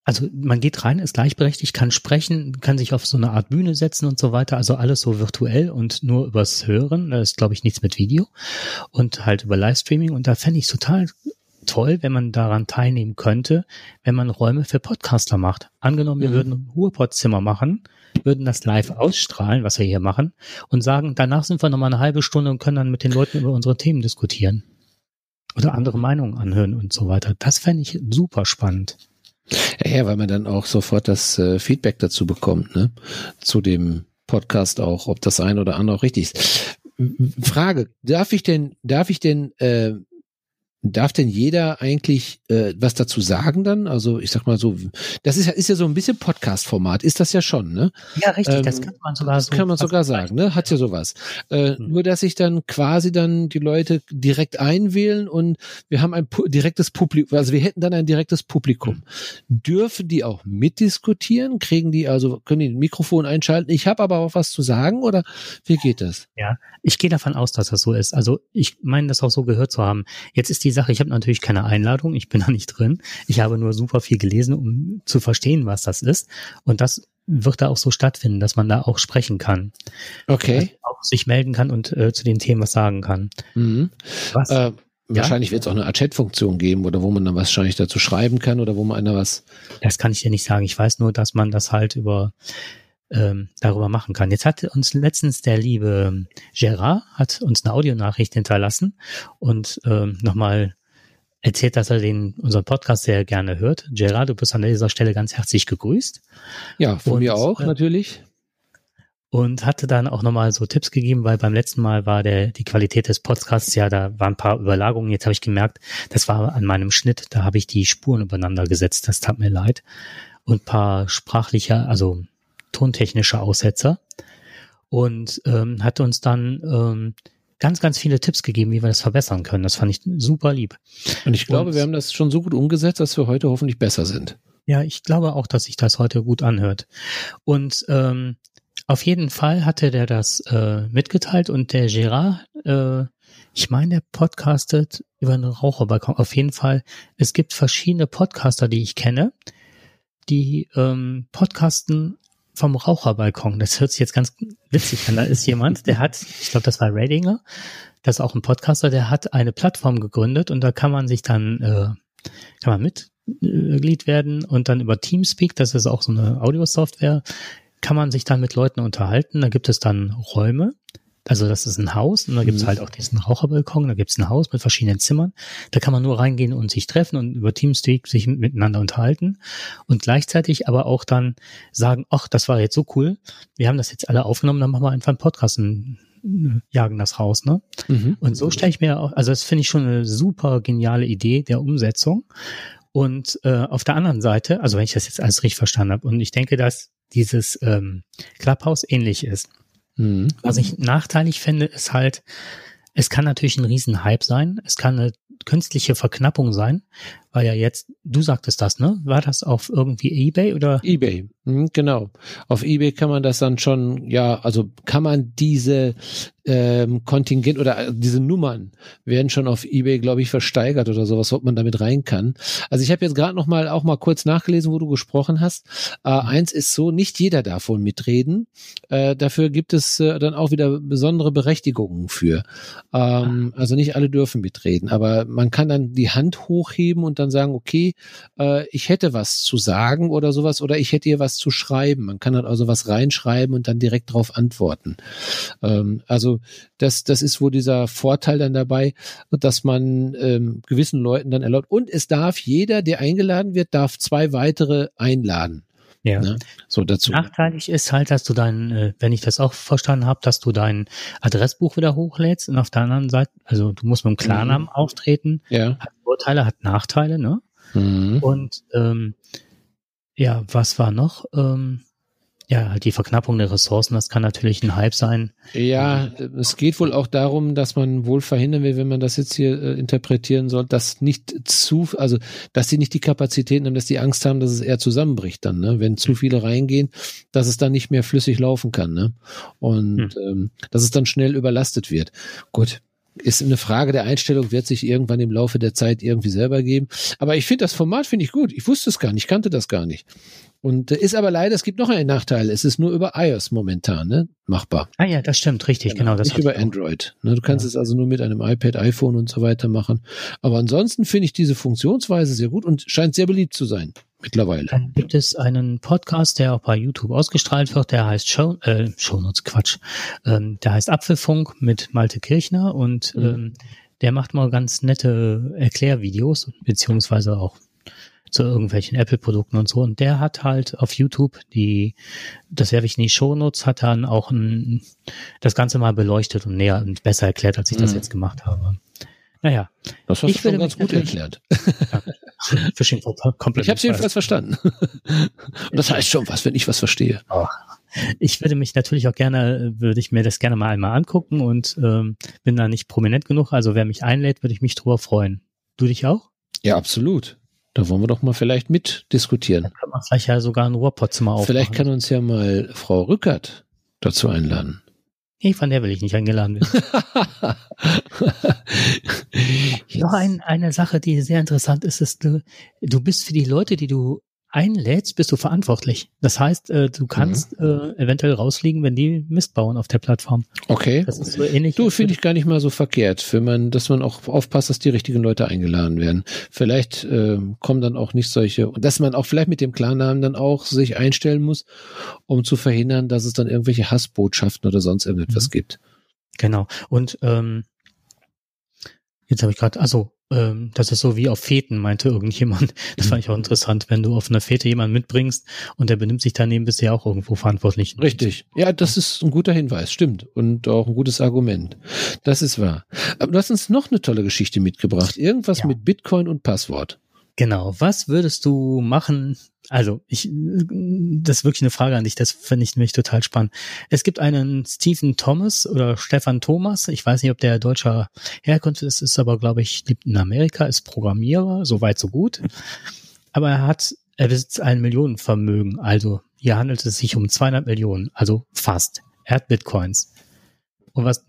also man geht rein, ist gleichberechtigt, kann sprechen, kann sich auf so eine Art Bühne setzen und so weiter, also alles so virtuell und nur übers Hören, da ist glaube ich nichts mit Video und halt über Livestreaming und da fände ich total toll, wenn man daran teilnehmen könnte, wenn man Räume für Podcaster macht. Angenommen, wir mhm. würden ein Ruhrpod-Zimmer machen, würden das live ausstrahlen, was wir hier machen, und sagen, danach sind wir nochmal eine halbe Stunde und können dann mit den Leuten über unsere Themen diskutieren. Oder andere Meinungen anhören und so weiter. Das fände ich super spannend. Ja, ja, weil man dann auch sofort das äh, Feedback dazu bekommt, ne? Zu dem Podcast auch, ob das ein oder andere auch richtig ist. Frage, darf ich denn, darf ich denn äh, Darf denn jeder eigentlich äh, was dazu sagen dann? Also ich sag mal so, das ist ja, ist ja so ein bisschen Podcast-Format, ist das ja schon, ne? Ja, richtig, ähm, das kann man sogar so. Das kann man sogar sagen, ne? Hat ja sowas. Äh, mhm. Nur, dass sich dann quasi dann die Leute direkt einwählen und wir haben ein direktes Publikum, also wir hätten dann ein direktes Publikum. Mhm. Dürfen die auch mitdiskutieren? Kriegen die also, können die ein Mikrofon einschalten? Ich habe aber auch was zu sagen oder wie geht das? Ja, ich gehe davon aus, dass das so ist. Also ich meine, das auch so gehört zu haben. Jetzt ist die die Sache, ich habe natürlich keine Einladung, ich bin da nicht drin. Ich habe nur super viel gelesen, um zu verstehen, was das ist. Und das wird da auch so stattfinden, dass man da auch sprechen kann. Okay. Auch sich melden kann und äh, zu den Themen was sagen kann. Mhm. Was? Äh, wahrscheinlich ja? wird es auch eine Chat-Funktion geben oder wo man dann wahrscheinlich dazu schreiben kann oder wo man einer was. Das kann ich dir nicht sagen. Ich weiß nur, dass man das halt über ähm, darüber machen kann. Jetzt hat uns letztens der liebe Gerard hat uns eine Audionachricht hinterlassen und ähm, nochmal erzählt, dass er den unseren Podcast sehr gerne hört. Gerard, du bist an dieser Stelle ganz herzlich gegrüßt. Ja, von und, mir auch äh, natürlich. Und hatte dann auch nochmal so Tipps gegeben, weil beim letzten Mal war der die Qualität des Podcasts ja, da waren ein paar Überlagungen. Jetzt habe ich gemerkt, das war an meinem Schnitt, da habe ich die Spuren übereinander gesetzt. Das tat mir leid. Und paar sprachliche, also tontechnische Aussetzer und ähm, hat uns dann ähm, ganz, ganz viele Tipps gegeben, wie wir das verbessern können. Das fand ich super lieb. Und ich glaube, und, wir haben das schon so gut umgesetzt, dass wir heute hoffentlich besser sind. Ja, ich glaube auch, dass sich das heute gut anhört. Und ähm, auf jeden Fall hatte der das äh, mitgeteilt und der Gerard, äh, ich meine, der podcastet über einen Raucherbalkon. Auf jeden Fall, es gibt verschiedene Podcaster, die ich kenne, die ähm, podcasten vom Raucherbalkon. Das hört sich jetzt ganz witzig an. Da ist jemand, der hat, ich glaube, das war Radinger, das ist auch ein Podcaster, der hat eine Plattform gegründet und da kann man sich dann, äh, kann man Mitglied werden und dann über Teamspeak, das ist auch so eine Audio-Software, kann man sich dann mit Leuten unterhalten. Da gibt es dann Räume also das ist ein Haus und da gibt's mhm. halt auch diesen Raucherbalkon, da gibt's ein Haus mit verschiedenen Zimmern. Da kann man nur reingehen und sich treffen und über Teamspeak sich miteinander unterhalten und gleichzeitig aber auch dann sagen, ach, das war jetzt so cool, wir haben das jetzt alle aufgenommen, dann machen wir einfach einen Podcast und äh, jagen das raus, ne? Mhm. Und so stelle ich mir auch, also das finde ich schon eine super geniale Idee der Umsetzung. Und äh, auf der anderen Seite, also wenn ich das jetzt alles richtig verstanden habe, und ich denke, dass dieses ähm, Clubhouse ähnlich ist. Mhm. Was ich nachteilig finde, ist halt, es kann natürlich ein Riesenhype sein. Es kann eine künstliche Verknappung sein, weil ja jetzt, du sagtest das, ne? War das auf irgendwie eBay oder? eBay, mhm, genau. Auf eBay kann man das dann schon, ja, also kann man diese ähm, Kontingent oder äh, diese Nummern werden schon auf eBay, glaube ich, versteigert oder sowas, ob man damit rein kann. Also ich habe jetzt gerade noch mal auch mal kurz nachgelesen, wo du gesprochen hast. Äh, mhm. eins ist so, nicht jeder darf wohl mitreden. Äh, dafür gibt es äh, dann auch wieder besondere Berechtigungen für. Ähm, also nicht alle dürfen mitreden, aber man kann dann die Hand hochheben und dann sagen, okay, äh, ich hätte was zu sagen oder sowas oder ich hätte hier was zu schreiben. Man kann dann also was reinschreiben und dann direkt darauf antworten. Ähm, also das, das ist wohl dieser Vorteil dann dabei, dass man ähm, gewissen Leuten dann erlaubt. Und es darf jeder, der eingeladen wird, darf zwei weitere einladen. Ja. Ne? So dazu. Nachteilig ist halt, dass du dein, äh, wenn ich das auch verstanden habe, dass du dein Adressbuch wieder hochlädst und auf der anderen Seite, also du musst mit dem Klarnamen mhm. auftreten. Ja. Hat Vorteile, hat Nachteile, ne? Mhm. Und ähm, ja, was war noch? Ähm, ja, halt die Verknappung der Ressourcen, das kann natürlich ein Hype sein. Ja, es geht wohl auch darum, dass man wohl verhindern will, wenn man das jetzt hier äh, interpretieren soll, dass nicht zu, also dass sie nicht die Kapazitäten haben, dass die Angst haben, dass es eher zusammenbricht dann, ne? Wenn zu viele reingehen, dass es dann nicht mehr flüssig laufen kann, ne? Und hm. ähm, dass es dann schnell überlastet wird. Gut, ist eine Frage der Einstellung, wird sich irgendwann im Laufe der Zeit irgendwie selber geben. Aber ich finde das Format finde ich gut. Ich wusste es gar nicht, ich kannte das gar nicht. Und äh, ist aber leider, es gibt noch einen Nachteil. Es ist nur über iOS momentan ne, machbar. Ah ja, das stimmt, richtig, genau. genau das nicht über Android. Ne, du kannst ja. es also nur mit einem iPad, iPhone und so weiter machen. Aber ansonsten finde ich diese Funktionsweise sehr gut und scheint sehr beliebt zu sein mittlerweile. Dann gibt es einen Podcast, der auch bei YouTube ausgestrahlt wird, der heißt Show, äh, Shownotes, Quatsch, ähm, der heißt Apfelfunk mit Malte Kirchner und mhm. ähm, der macht mal ganz nette Erklärvideos, beziehungsweise auch zu irgendwelchen Apple-Produkten und so. Und der hat halt auf YouTube die, das werfe ich in die Shownotes, hat dann auch ein, das Ganze mal beleuchtet und näher und besser erklärt, als ich das mhm. jetzt gemacht habe. Naja. Das hast ich du schon ganz gut erklärt. Fishing for Compliment. Ich habe es jedenfalls verstanden. und das heißt schon was, wenn ich was verstehe. Oh. Ich würde mich natürlich auch gerne, würde ich mir das gerne mal einmal angucken und ähm, bin da nicht prominent genug. Also wer mich einlädt, würde ich mich drüber freuen. Du dich auch? Ja, absolut. Da wollen wir doch mal vielleicht mitdiskutieren. Da kann man vielleicht ja sogar ein Ruhrpotzimmer aufmachen. Vielleicht kann uns ja mal Frau Rückert dazu einladen. Nee, von der will ich nicht eingeladen werden. Noch ein, eine Sache, die sehr interessant ist, ist, du, du bist für die Leute, die du einlädst, bist du verantwortlich. Das heißt, äh, du kannst mhm. äh, eventuell rausfliegen, wenn die Mist bauen auf der Plattform. Okay. Das ist so ähnlich. Du, finde ich gar nicht mal so verkehrt, wenn man, dass man auch aufpasst, dass die richtigen Leute eingeladen werden. Vielleicht äh, kommen dann auch nicht solche, dass man auch vielleicht mit dem Klarnamen dann auch sich einstellen muss, um zu verhindern, dass es dann irgendwelche Hassbotschaften oder sonst irgendetwas mhm. gibt. Genau. Und ähm, jetzt habe ich gerade, also ähm, das ist so wie auf Feten, meinte irgendjemand. Das fand ich auch interessant, wenn du auf einer Fete jemanden mitbringst und der benimmt sich daneben, bist du ja auch irgendwo verantwortlich. Richtig. Ja, das ist ein guter Hinweis, stimmt. Und auch ein gutes Argument. Das ist wahr. Aber du hast uns noch eine tolle Geschichte mitgebracht. Irgendwas ja. mit Bitcoin und Passwort. Genau. Was würdest du machen? Also, ich, das ist wirklich eine Frage an dich. Das finde ich nämlich total spannend. Es gibt einen Stephen Thomas oder Stefan Thomas. Ich weiß nicht, ob der deutscher Herkunft ist, ist aber, glaube ich, lebt in Amerika, ist Programmierer, soweit so gut. Aber er hat, er besitzt ein Millionenvermögen. Also, hier handelt es sich um 200 Millionen. Also fast. Er hat Bitcoins. Und was,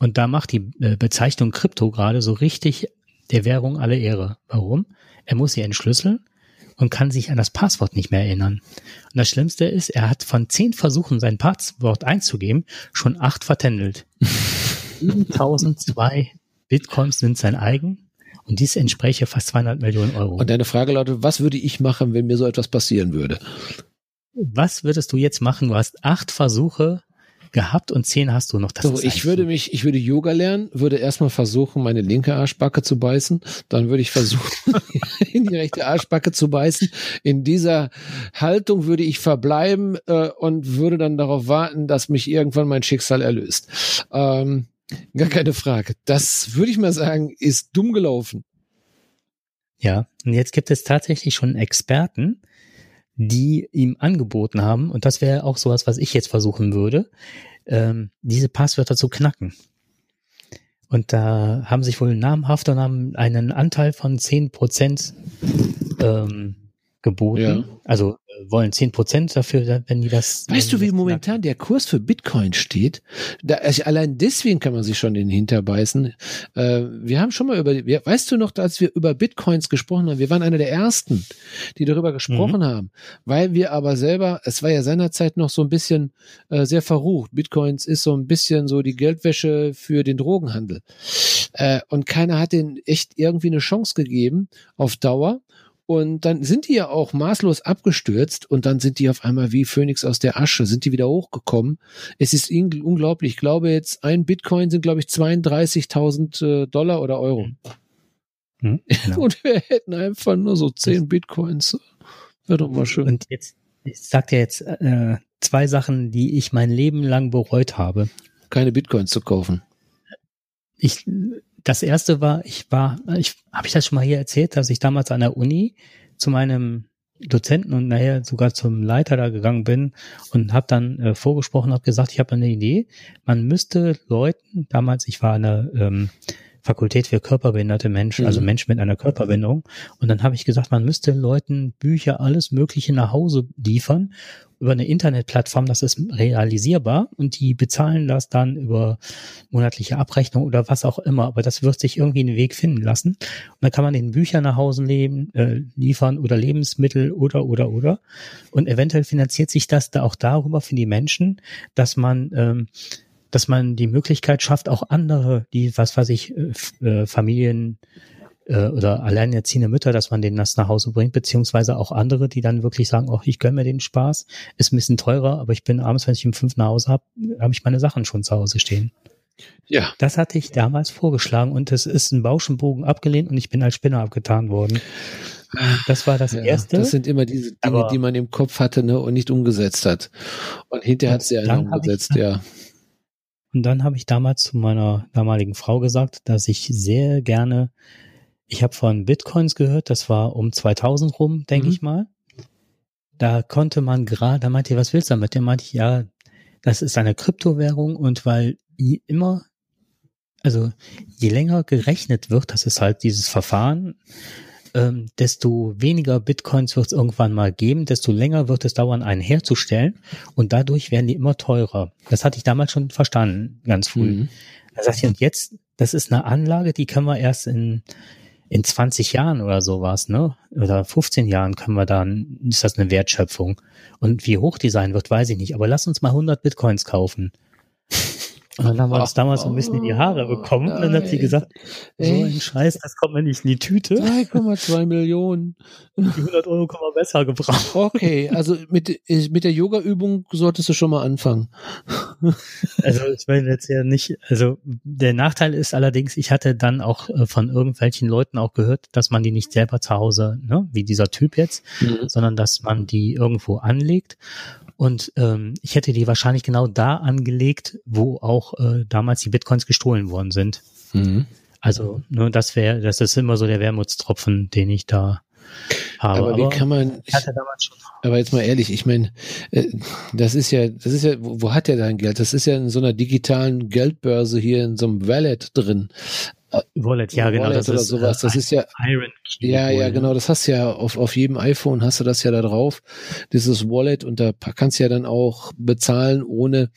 und da macht die äh, Bezeichnung Krypto gerade so richtig der Währung alle Ehre. Warum? Er muss sie entschlüsseln und kann sich an das Passwort nicht mehr erinnern. Und das Schlimmste ist, er hat von zehn Versuchen, sein Passwort einzugeben, schon acht vertändelt. 7002 Bitcoins sind sein eigen und dies entspräche fast 200 Millionen Euro. Und deine Frage lautet, was würde ich machen, wenn mir so etwas passieren würde? Was würdest du jetzt machen? Du hast acht Versuche, gehabt und zehn hast du noch. Das so, ich würde mich, ich würde Yoga lernen, würde erstmal versuchen, meine linke Arschbacke zu beißen, dann würde ich versuchen, in die rechte Arschbacke zu beißen. In dieser Haltung würde ich verbleiben äh, und würde dann darauf warten, dass mich irgendwann mein Schicksal erlöst. Ähm, gar keine Frage. Das würde ich mal sagen, ist dumm gelaufen. Ja, und jetzt gibt es tatsächlich schon Experten, die ihm angeboten haben, und das wäre auch sowas, was ich jetzt versuchen würde, ähm, diese Passwörter zu knacken. Und da haben sich wohl namhaft und haben einen Anteil von zehn Prozent ähm, geboten. Ja. Also wollen zehn Prozent dafür, wenn die das. Weißt du, wie momentan der Kurs für Bitcoin steht? Da, also allein deswegen kann man sich schon den hinterbeißen. Äh, wir haben schon mal über, weißt du noch, als wir über Bitcoins gesprochen haben, wir waren einer der ersten, die darüber gesprochen mhm. haben, weil wir aber selber, es war ja seinerzeit noch so ein bisschen äh, sehr verrucht. Bitcoins ist so ein bisschen so die Geldwäsche für den Drogenhandel. Äh, und keiner hat den echt irgendwie eine Chance gegeben auf Dauer. Und dann sind die ja auch maßlos abgestürzt und dann sind die auf einmal wie Phönix aus der Asche, sind die wieder hochgekommen. Es ist unglaublich. Ich glaube jetzt, ein Bitcoin sind, glaube ich, 32.000 äh, Dollar oder Euro. Hm, genau. und wir hätten einfach nur so 10 Bitcoins. Wäre doch mal schön. Und jetzt, ich sag dir jetzt äh, zwei Sachen, die ich mein Leben lang bereut habe. Keine Bitcoins zu kaufen. Ich das erste war, ich war, ich habe ich das schon mal hier erzählt, dass ich damals an der Uni zu meinem Dozenten und nachher sogar zum Leiter da gegangen bin und habe dann äh, vorgesprochen, habe gesagt, ich habe eine Idee. Man müsste Leuten, damals, ich war an der ähm, Fakultät für körperbehinderte Menschen, also mhm. also Menschen mit einer Körperbehinderung. Und dann habe ich gesagt, man müsste Leuten Bücher, alles Mögliche nach Hause liefern über eine Internetplattform, das ist realisierbar und die bezahlen das dann über monatliche Abrechnung oder was auch immer. Aber das wird sich irgendwie einen Weg finden lassen. Und dann kann man den Bücher nach Hause leben, äh, liefern oder Lebensmittel oder oder oder. Und eventuell finanziert sich das da auch darüber für die Menschen, dass man ähm, dass man die Möglichkeit schafft, auch andere, die, was weiß ich, äh, äh, Familien äh, oder alleinerziehende Mütter, dass man denen das nach Hause bringt, beziehungsweise auch andere, die dann wirklich sagen, oh, ich gönne mir den Spaß, ist ein bisschen teurer, aber ich bin abends, wenn ich um fünf nach Hause habe, habe ich meine Sachen schon zu Hause stehen. Ja. Das hatte ich damals vorgeschlagen und es ist ein Bauschenbogen abgelehnt und ich bin als Spinner abgetan worden. Das war das ja, erste. Das sind immer diese Dinge, aber die man im Kopf hatte ne, und nicht umgesetzt hat. Und hinterher hat sie einer umgesetzt, ja. Und dann habe ich damals zu meiner damaligen Frau gesagt, dass ich sehr gerne, ich habe von Bitcoins gehört, das war um 2000 rum, denke mhm. ich mal. Da konnte man gerade, da meinte ich, was willst du damit? Der meinte ich, ja, das ist eine Kryptowährung und weil immer, also je länger gerechnet wird, das ist halt dieses Verfahren, ähm, desto weniger Bitcoins wird es irgendwann mal geben, desto länger wird es dauern, einen herzustellen und dadurch werden die immer teurer. Das hatte ich damals schon verstanden, ganz früh. Mhm. Da sagte ich, und jetzt, das ist eine Anlage, die können wir erst in, in 20 Jahren oder sowas, ne? Oder 15 Jahren können wir dann, ist das eine Wertschöpfung. Und wie hoch die sein wird, weiß ich nicht. Aber lass uns mal 100 Bitcoins kaufen. Und dann haben wir uns damals so ein bisschen in die Haare bekommen. und dann hat sie gesagt, so ein Scheiß, das kommt mir nicht in die Tüte. 3,2 Millionen. Die 100 Euro kann man besser gebrauchen. Okay, also mit, mit der Yoga-Übung solltest du schon mal anfangen. Also ich meine jetzt ja nicht, also der Nachteil ist allerdings, ich hatte dann auch äh, von irgendwelchen Leuten auch gehört, dass man die nicht selber zu Hause, ne, wie dieser Typ jetzt, mhm. sondern dass man die irgendwo anlegt und ähm, ich hätte die wahrscheinlich genau da angelegt, wo auch äh, damals die Bitcoins gestohlen worden sind. Mhm. Also, ne, das wäre, das ist immer so der Wermutstropfen, den ich da habe. Aber wie aber kann man, ich, aber jetzt mal ehrlich, ich meine, äh, das ist ja, das ist ja, wo, wo hat der dein Geld? Das ist ja in so einer digitalen Geldbörse hier in so einem Wallet drin. Wallet, ja, genau. Wallet das oder ist, sowas. Das äh, ist ja, ja, ja, genau. Das hast du ja auf, auf jedem iPhone hast du das ja da drauf. Dieses Wallet und da kannst du ja dann auch bezahlen, ohne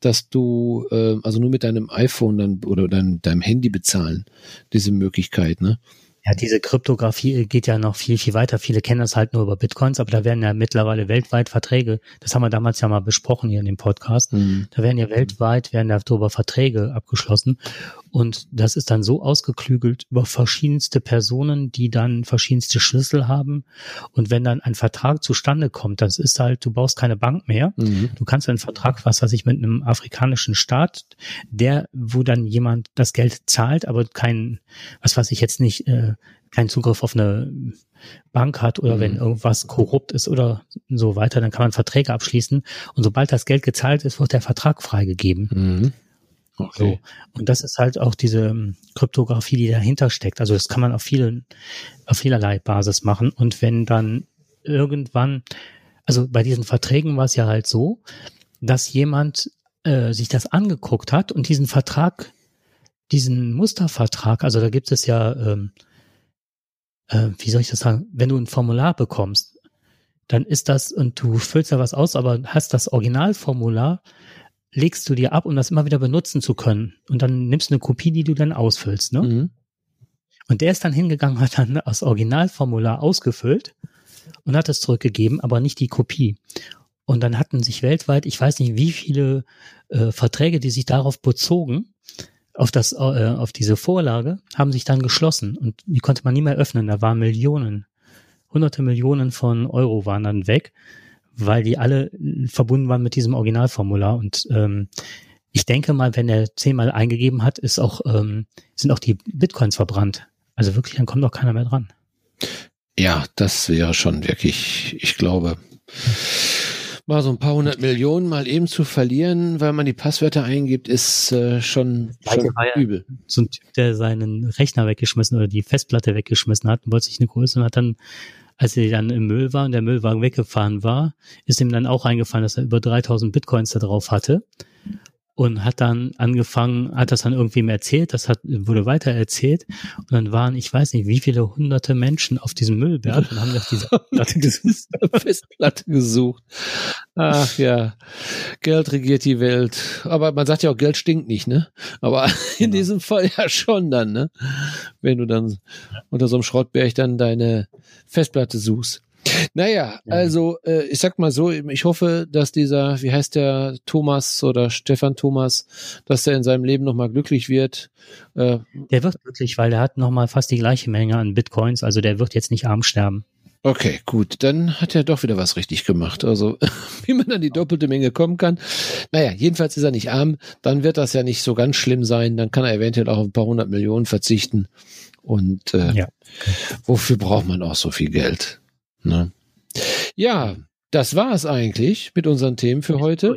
dass du, äh, also nur mit deinem iPhone dann oder dein, deinem Handy bezahlen. Diese Möglichkeit, ne? Ja, diese Kryptographie geht ja noch viel, viel weiter. Viele kennen das halt nur über Bitcoins, aber da werden ja mittlerweile weltweit Verträge, das haben wir damals ja mal besprochen hier in dem Podcast, mhm. da werden ja weltweit, werden darüber Verträge abgeschlossen und das ist dann so ausgeklügelt über verschiedenste Personen, die dann verschiedenste Schlüssel haben. Und wenn dann ein Vertrag zustande kommt, das ist halt, du brauchst keine Bank mehr. Mhm. Du kannst einen Vertrag, was weiß ich, mit einem afrikanischen Staat, der, wo dann jemand das Geld zahlt, aber kein, was weiß ich jetzt nicht, äh, keinen Zugriff auf eine Bank hat oder mhm. wenn irgendwas korrupt ist oder so weiter, dann kann man Verträge abschließen. Und sobald das Geld gezahlt ist, wird der Vertrag freigegeben. Mhm. Okay. So. Und das ist halt auch diese ähm, Kryptographie, die dahinter steckt. Also das kann man auf vielen, auf vielerlei Basis machen. Und wenn dann irgendwann, also bei diesen Verträgen war es ja halt so, dass jemand äh, sich das angeguckt hat und diesen Vertrag, diesen Mustervertrag, also da gibt es ja, ähm, äh, wie soll ich das sagen, wenn du ein Formular bekommst, dann ist das, und du füllst da was aus, aber hast das Originalformular legst du dir ab, um das immer wieder benutzen zu können. Und dann nimmst du eine Kopie, die du dann ausfüllst. Ne? Mhm. Und der ist dann hingegangen, hat dann das Originalformular ausgefüllt und hat es zurückgegeben, aber nicht die Kopie. Und dann hatten sich weltweit, ich weiß nicht, wie viele äh, Verträge, die sich darauf bezogen, auf das, äh, auf diese Vorlage, haben sich dann geschlossen und die konnte man nie mehr öffnen. Da waren Millionen, hunderte Millionen von Euro waren dann weg weil die alle verbunden waren mit diesem Originalformular. Und ähm, ich denke mal, wenn er zehnmal eingegeben hat, ist auch, ähm, sind auch die Bitcoins verbrannt. Also wirklich, dann kommt doch keiner mehr dran. Ja, das wäre schon wirklich, ich glaube, mal so ein paar hundert Millionen mal eben zu verlieren, weil man die Passwörter eingibt, ist äh, schon, schon übel. So ein Typ, der seinen Rechner weggeschmissen oder die Festplatte weggeschmissen hat und wollte sich eine Größe und hat dann als er dann im Müll war und der Müllwagen weggefahren war, ist ihm dann auch eingefallen, dass er über 3000 Bitcoins da drauf hatte und hat dann angefangen, hat das dann irgendwie ihm erzählt, das hat, wurde weiter erzählt und dann waren, ich weiß nicht, wie viele hunderte Menschen auf diesem Müllberg und haben nach dieser. Festplatte gesucht. Ach ja, Geld regiert die Welt. Aber man sagt ja auch, Geld stinkt nicht, ne? Aber in genau. diesem Fall ja schon dann, ne? Wenn du dann unter so einem Schrottberg dann deine Festplatte suchst. Naja, ja. also äh, ich sag mal so, ich hoffe, dass dieser, wie heißt der, Thomas oder Stefan Thomas, dass er in seinem Leben nochmal glücklich wird. Äh, der wird glücklich, weil er hat nochmal fast die gleiche Menge an Bitcoins, also der wird jetzt nicht arm sterben. Okay, gut, dann hat er doch wieder was richtig gemacht. Also, wie man an die doppelte Menge kommen kann. Naja, jedenfalls ist er nicht arm, dann wird das ja nicht so ganz schlimm sein, dann kann er eventuell auch auf ein paar hundert Millionen verzichten. Und äh, ja. wofür braucht man auch so viel Geld? Ne? Ja, das war es eigentlich mit unseren Themen für heute.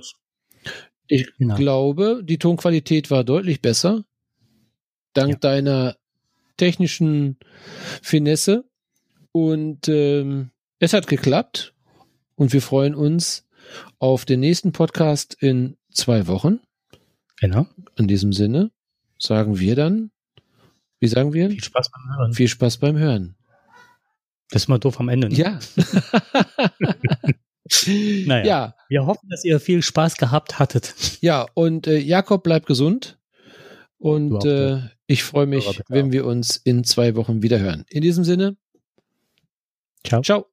Ich genau. glaube, die Tonqualität war deutlich besser. Dank ja. deiner technischen Finesse. Und ähm, es hat geklappt. Und wir freuen uns auf den nächsten Podcast in zwei Wochen. Genau. In diesem Sinne sagen wir dann, wie sagen wir? Viel Spaß beim Hören. Viel Spaß beim Hören. Das ist mal doof am Ende. Ne? Ja. naja. Ja. Wir hoffen, dass ihr viel Spaß gehabt hattet. Ja, und äh, Jakob bleibt gesund. Und äh, Ich freue mich, wenn wir uns in zwei Wochen wieder hören. In diesem Sinne, ciao. Ciao.